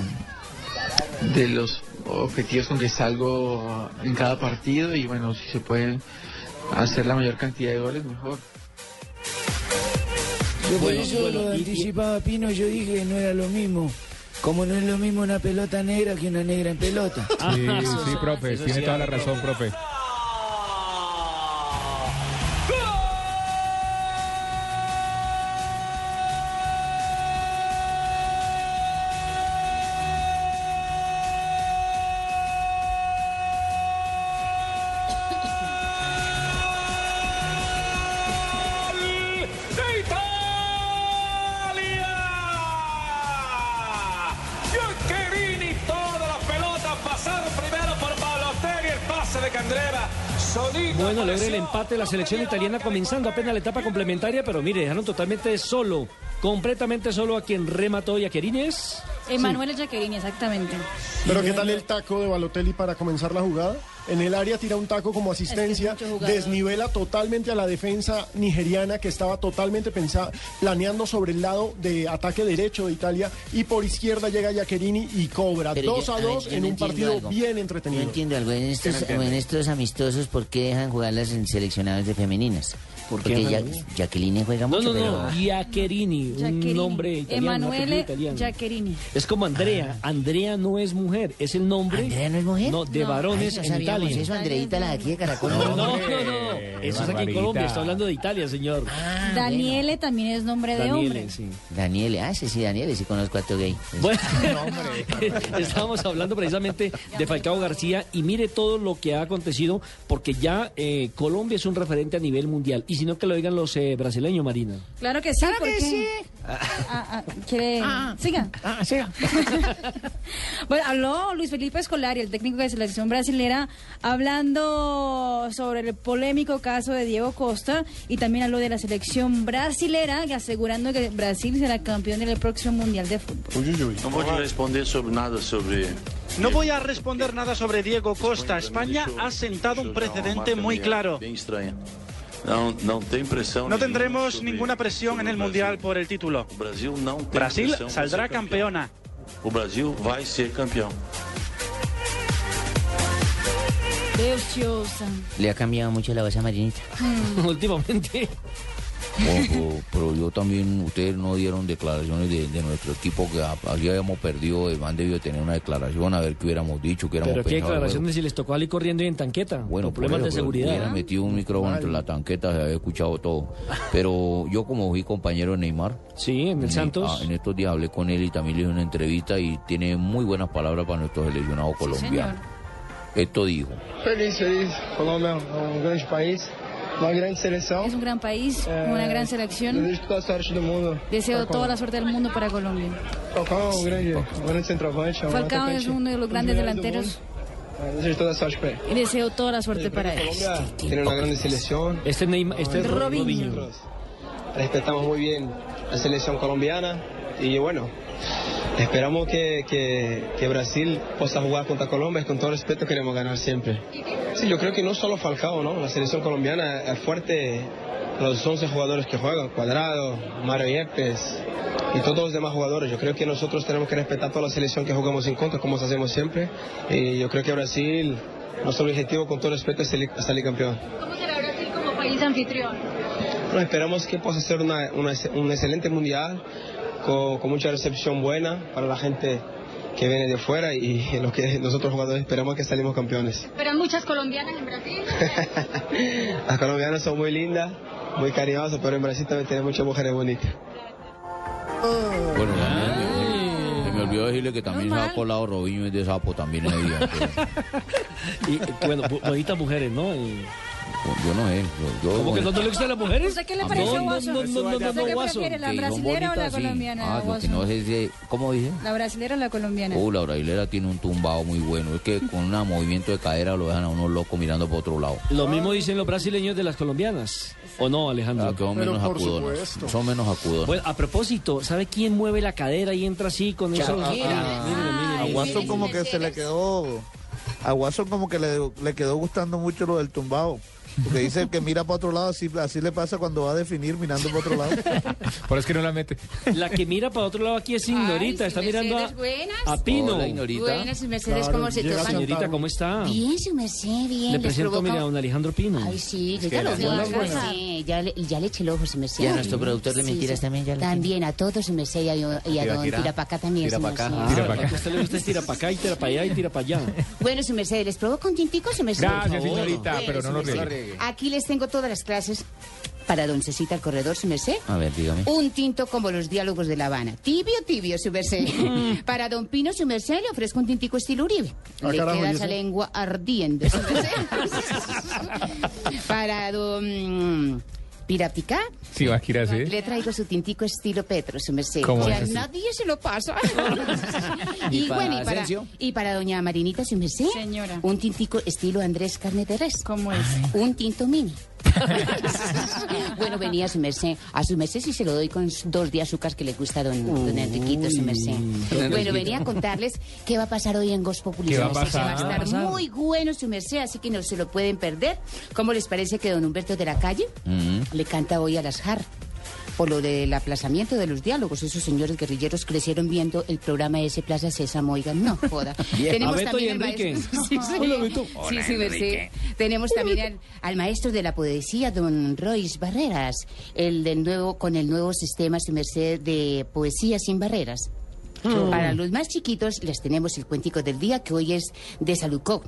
de los objetivos con que salgo en cada partido y bueno, si se puede hacer la mayor cantidad de goles, mejor. Yo por Bueno, eso bueno, lo y- anticipaba Pino, yo dije que no era lo mismo. Como no es lo mismo una pelota negra que una negra en pelota. Sí, sí, profe, tiene toda la razón, profe. Bueno, logra el empate la selección italiana comenzando apenas la etapa complementaria, pero mire, dejaron totalmente solo, completamente solo a quien remató y a Querines. Emanuele Giaccherini, exactamente. Pero ¿qué tal el taco de Balotelli para comenzar la jugada? En el área tira un taco como asistencia, desnivela totalmente a la defensa nigeriana que estaba totalmente pensa- planeando sobre el lado de ataque derecho de Italia y por izquierda llega Giaccherini y cobra Pero 2 yo- a a ver, 2 yo en no un partido algo. bien No entretenido. entiendo algo. En estos, en estos amistosos, ¿por qué dejan jugar las seleccionadas de femeninas? ¿Por qué, Porque ya, Manuel? Jacqueline juega No, mucho, no, pero... no, Giaccherini, un nombre italiano. Emanuele. Giaccherini. Es como Andrea. Andrea no es mujer, es el nombre. ¿Andrea no es mujer? No, de No. varones Ay, no en Italia. eso, Andreita, la de aquí de Caracol. No, no, Hombre, no. Eso es aquí en. Colombia. Está hablando de Italia, señor. Daniele también es nombre de hombre. sí. Daniele, ah, sí, sí, Daniele, sí conozco a tu gay. Bueno, estábamos hablando precisamente de Falcao García y mire todo lo que ha acontecido porque ya eh, Colombia es un referente a nivel mundial y si no que lo digan los eh, brasileños, Marina. Claro que sí, porque... Ah, ah, ¿Quiere...? Siga. siga. bueno, habló Luis Felipe Escolari, el técnico de selección brasilera, hablando sobre el polémico caso de Diego Costa y también habló de la selección brasilera, asegurando que Brasil será campeón del próximo Mundial de Fútbol. No voy a responder sobre nada sobre... No voy a responder nada sobre Diego Costa. España ha sentado un precedente muy claro. Não, não tem pressão. No tendremos ninguna presión en el Mundial por el título. Brasil não tem Brasil saldrá ser campeona. O Brasil vai ser campeão. Deliciosa. Le ha cambiado mucho la voz a Marinita. Últimamente. Ojo, pero yo también, ustedes no dieron declaraciones de, de nuestro equipo que a- aquí habíamos perdido, Iván debió tener una declaración, a ver qué hubiéramos dicho, qué hubiéramos Pero qué declaraciones si les tocó ali corriendo y en tanqueta. Bueno, por problemas de seguridad. Hubiera metido un micrófono entre la tanqueta, se había escuchado todo. Pero yo como fui compañero de Neymar. Sí, en el Santos. ah, en estos días hablé con él y también le hice una entrevista y tiene muy buenas palabras para nuestro seleccionado colombiano. Esto dijo. Feliz, feliz. Colômbia é um grande país, uma grande seleção. Es un gran país, una gran selección. Desejo toda a sorte do mundo. Deseo toda la suerte del mundo para Colombia. Falcao um grande, um grande centroavante. Falcao es uno de los grandes delanteros. Eh, Desejo toda a sorte para ele. y deseo toda la suerte para él. Colombia tiene una grande selección. Este Neymar, este es Robinho. Robinho. Respetamos muy bien la selección colombiana y bueno, esperamos que, que, que Brasil pueda jugar contra Colombia y con todo respeto queremos ganar siempre. Yo creo que no solo Falcao, ¿no? La selección colombiana es fuerte, los 11 jugadores que juegan, Cuadrado, Mario Yepes y todos los demás jugadores. Yo creo que nosotros tenemos que respetar toda la selección que jugamos en contra, como hacemos siempre. Y yo creo que Brasil, nuestro objetivo con todo respeto es salir, salir campeón. ¿Cómo será Brasil como país anfitrión? Bueno, esperamos que pueda ser una, una- un excelente mundial con, con mucha recepción buena para la gente que viene de fuera y lo que nosotros jugadores esperamos que salimos campeones. ¿Verán muchas colombianas en Brasil? Las colombianas son muy lindas, muy cariñosas, pero en Brasil también tenemos muchas mujeres bonitas. Bueno, también, se me olvidó decirle que también se ha colado Robinho y de sapo también ahí. entonces, Y bueno, bu- bonitas mujeres, ¿no? Y- yo no sé. Yo, yo- ¿Cómo que no te le gustan las mujeres? ¿Usted qué le Ah, pareció, no, Guaso? no, no, no, no, ¿Usted no, qué Guaso. prefiere, la brasilera o colombiana, Ah, lo que no sé es de- ¿Cómo dice? ¿La brasilera o la colombiana? Oh, la brasilera tiene un tumbado muy bueno. Es que con un movimiento de cadera lo dejan a uno loco mirando por otro lado. Lo mismo dicen los brasileños de las colombianas. ¿O no, Alejandro? Ah, que son menos acudones. Son menos acudones. Bueno, a propósito, ¿sabe quién mueve la cadera y entra así con eso? Shakira. Mire, mire, A mire. Watson como que se le quedó. A Watson como que le, le quedó gustando mucho lo del tumbado. Porque dice que mira para otro lado, así, así le pasa cuando va a definir mirando para otro lado. Por eso es que no la mete. La que mira para otro lado aquí es Ignorita, Ay, está mirando a, a Pino. Hola, Ignorita. Buenas, su Mercedes, ¿cómo se toman? Señorita, ¿cómo está? Bien, su merced, bien. Le presento, provoca- mire, a don Alejandro Pino. Ay, sí, yo ya lo vi. buenas, Sí, ya le, ya le eché el ojo, su merced. Y a nuestro productor de Sí, mentiras sí. también ya le También, a todos, su merced, y a, y a Tira, don tira. Tirapacá también, Tira su merced. acá. Ah, Tira pa' a usted le gusta tira para acá y tira para allá y tira para allá. Bueno, su merced, ¿les provoca un tintico, su merced? Gracias, señorita, pero no nos Aquí les tengo todas las clases para don Cecita el Corredor, su merced. A ver, dígame. Un tinto como los diálogos de La Habana. Tibio, tibio, su merced. Para don Pino, su merced, le ofrezco un tintico estilo Uribe. Ah, le carajo, queda ¿y esa lengua ardiendo, su merced. Para don... Pirapicá, Sí, va a girar así. le traigo su tintico estilo Petro, su merced. ¿Cómo Que es a así? nadie se lo pasa. ¿Y y, para bueno, y para, Asensio? y para doña Marinita, su merced. Señora. Un tintico estilo Andrés Carne de Res. ¿Cómo es? Un tinto mini. bueno, venía su merced. A su merced sí se lo doy con dos de azúcar que le gusta a don, don Enriquito, su merced. Bueno, venía a contarles qué va a pasar hoy en Ghost Populi. ¿Qué a pasar? Va a estar muy bueno, su merced, así que no se lo pueden perder. ¿Cómo les parece que don Humberto de la Calle Mm. le canta hoy a las JAR? Por lo del aplazamiento de los diálogos, esos señores guerrilleros crecieron viendo el programa ese Plaza Sésamo, oigan, no joda. Bien. A Beto y al Enrique. maestro- Sí, sí. Hola, Beto. Sí, Hola, sí, merced. Enrique. Tenemos también al, al maestro de la poesía, don Royce Barreras, el del nuevo, con el nuevo sistema, su merced, de poesía sin barreras. Mm. Para los más chiquitos les tenemos el cuentico del día que hoy es de Salucó.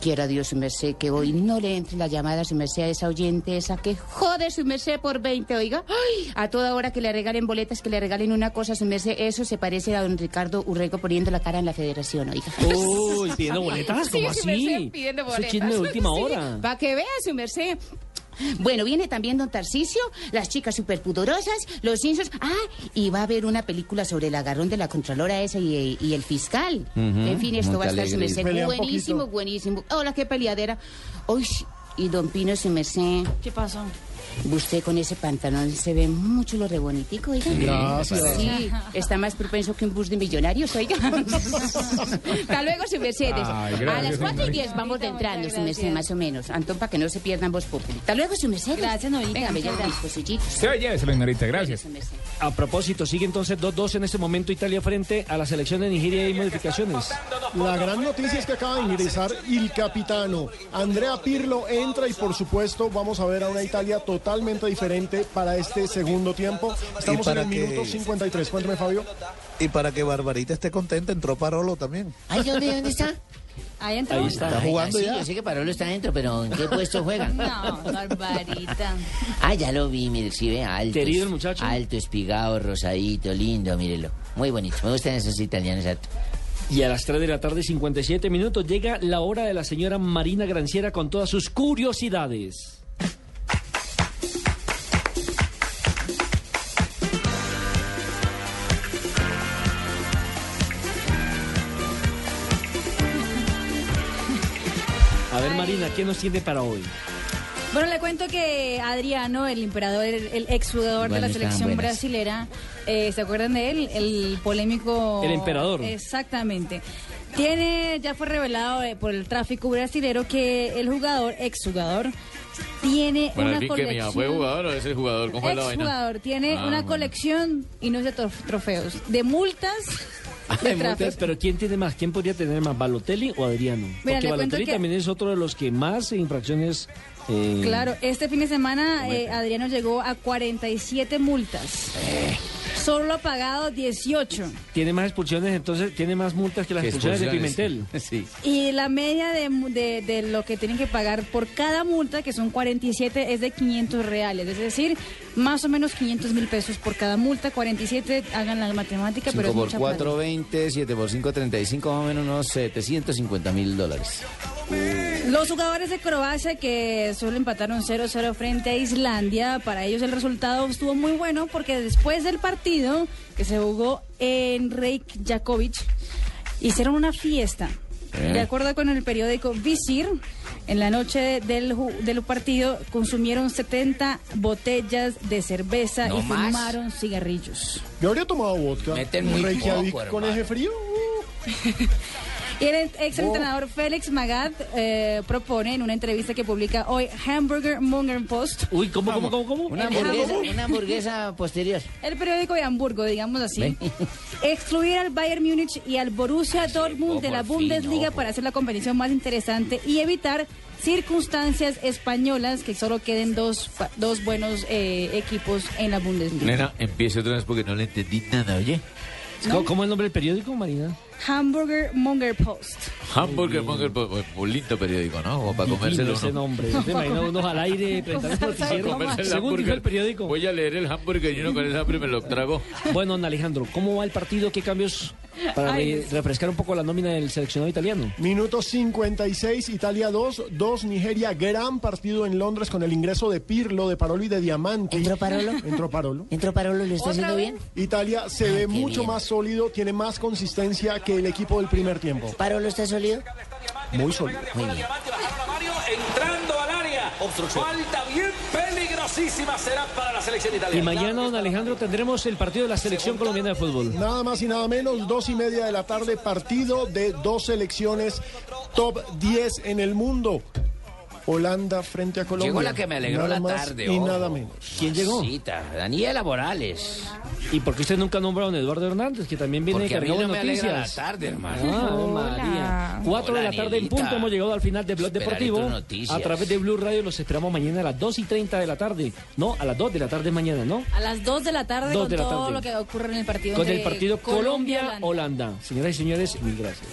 Quiera Dios, su merced, que hoy no le entre la llamada, su merced, a esa oyente, esa que jode su merced por 20, oiga. Ay, a toda hora que le regalen boletas, que le regalen una cosa, su merced, eso se parece a don Ricardo Urrego poniendo la cara en la federación, oiga. Uy, pidiendo boletas, ¿cómo Sí, su así? merced, pidiendo boletas. chisme de última hora. Para que vea, su merced. Bueno, viene también Don Tarcisio, las chicas superpudorosas, los insos. Ah, y va a haber una película sobre el agarrón de la Contralora esa y, y el fiscal. En fin, esto va a estar su merced. Buenísimo, buenísimo. Hola, qué peleadera. Uy, y Don Pino, su merced. ¿Qué pasó? Usted con ese pantalón se ve mucho lo re bonitico, oiga. Gracias. Sí, está más propenso que un bus de millonarios, oiga. Hasta luego, su Mercedes. Ay, a gracias, las 4 y Norita. 10 vamos de entrando, su Mercedes, más o menos. Antón, para que no se pierdan vos populi. Hasta luego, su Mercedes. Gracias, Norita. Venga, bella Muchas mis cosillitos. Se oye, se lo ignorita, gracias. A propósito, sigue entonces 2-2 en este momento Italia frente a la selección de Nigeria y modificaciones. La gran noticia es que acaba de ingresar el capitano. Andrea Pirlo entra y por supuesto vamos a ver a una Italia totalmente diferente para este segundo tiempo. Estamos en el que- minuto 53. Cuéntame, Fabio. Y para que Barbarita esté contenta, entró Parolo también. Ay, ¿dónde, dónde está? Ahí entró. Ahí está. Está jugando sí, ya. Yo sé que Parolo está adentro, pero ¿en qué puesto juega? No, barbarita. Ah, ya lo vi, mire, sí, ve, alto. Querido el muchacho. Alto, espigado, rosadito, lindo, mírelo. Muy bonito. Me gustan esos italianos, exacto. Y a las 3 de la tarde, 57 minutos, llega la hora de la señora Marina Granciera con todas sus curiosidades. Ver, Marina, ¿qué nos tiene para hoy? Bueno, le cuento que Adriano, el emperador, el, el exjugador de Igual la selección brasilera, eh, ¿se acuerdan de él? El polémico... El emperador. Exactamente. Tiene, ya fue revelado eh, por el tráfico brasilero que el jugador, exjugador, tiene Bueno, una colección... ¿fue jugador o es el jugador? ¿Cómo la vaina? Tiene Ah, una bueno. colección, y no es de trof- trofeos, de multas de pero ¿quién tiene más? ¿Quién podría tener más, Balotelli o Adriano? Mira, Porque Balotelli que- también es otro de los que más infracciones... eh, Claro, este fin de semana eh, Adriano llegó a 47 multas. Solo ha pagado 18. Tiene más expulsiones, entonces tiene más multas que las ¿Qué expulsiones de? Pimentel. Sí. Y la media de, de- de lo que tienen que pagar por cada multa, que son 47, es de 500 reales. Es decir, más o menos 500 mil pesos por cada multa. 47, hagan la matemática, pero 5 es por mucha 4, plata. 20, 7 por 5, 35, más o menos unos 750 mil dólares. Los jugadores de Croacia que solo empataron 0-0 frente a Islandia, para ellos el resultado estuvo muy bueno porque después del partido que se jugó en Reykjavik, hicieron una fiesta. Eh. De acuerdo con el periódico Visir, en la noche del, del partido consumieron 70 botellas de cerveza ¿No y más? fumaron cigarrillos. Yo habría tomado vodka. Meten muy Reykjavik poco, con hermano. eje frío. Y el ex entrenador Félix Magath eh, propone en una entrevista que publica hoy Hamburger Monger Post. Uy, ¿cómo, cómo, cómo, cómo? Una hamburguesa, una hamburguesa posterior. El periódico de Hamburgo, digamos así. Excluir al Bayern Múnich y al Borussia Dortmund de la fin, Bundesliga para hacer la competición más interesante y evitar circunstancias españolas que solo queden dos, dos buenos eh, equipos en la Bundesliga. Nena, empiece otra vez porque no le entendí nada, oye. ¿Cómo, cómo es el nombre del periódico, Marina? Hamburger Monger Post. Hamburger, Monger, pues, un lindo periódico, ¿no? Como para Divino comérselo. ese uno. nombre. ¿Se imagina unos al aire el el Según dijo el periódico. Voy a leer el hamburger y uno con ese hambre me lo trago. Bueno, don Alejandro, ¿cómo va el partido? ¿Qué cambios para re- refrescar un poco la nómina del seleccionado italiano? Minuto 56, Italia 2, 2 Nigeria. Gran partido en Londres con el ingreso de Pirlo, de Parolo y de Diamante. ¿Entró Parolo? Entró Parolo. ¿Entró Parolo? ¿Lo está haciendo bien? Italia se Ay, ve qué mucho bien. más sólido, tiene más consistencia que el equipo del primer tiempo. ¿Parolo está sólido? Muy sólido. Muy bien. Entrando al área. Falta bien peligrosísima será para la selección Y italiana. mañana, don Alejandro, tendremos el partido de la selección colombiana de fútbol. Nada más y nada menos, dos y media de la tarde, partido de dos selecciones top 10 en el mundo. Holanda frente a Colombia. Llegó la que me alegró Nada la más tarde. Y ojo. nada menos. ¿Quién llegó? Cita, Daniela Morales. ¿Y por qué usted nunca nombra a don Eduardo Hernández, que también viene Porque a mí cargado no de me alegra la noticias? tarde, hermano. Ah, Hola. María. Cuatro de la tarde en punto. Hemos llegado al final de Blog Esperaré Deportivo. noticias. A través de Blue Radio los esperamos mañana a las 2 y 30 de la tarde. No, a las 2 de la tarde mañana, ¿no? A las 2 de la tarde Dos con de la todo tarde. lo que ocurre en el partido Con el partido Colombia y Holanda. Colombia-Holanda. Señoras y señores, mil gracias.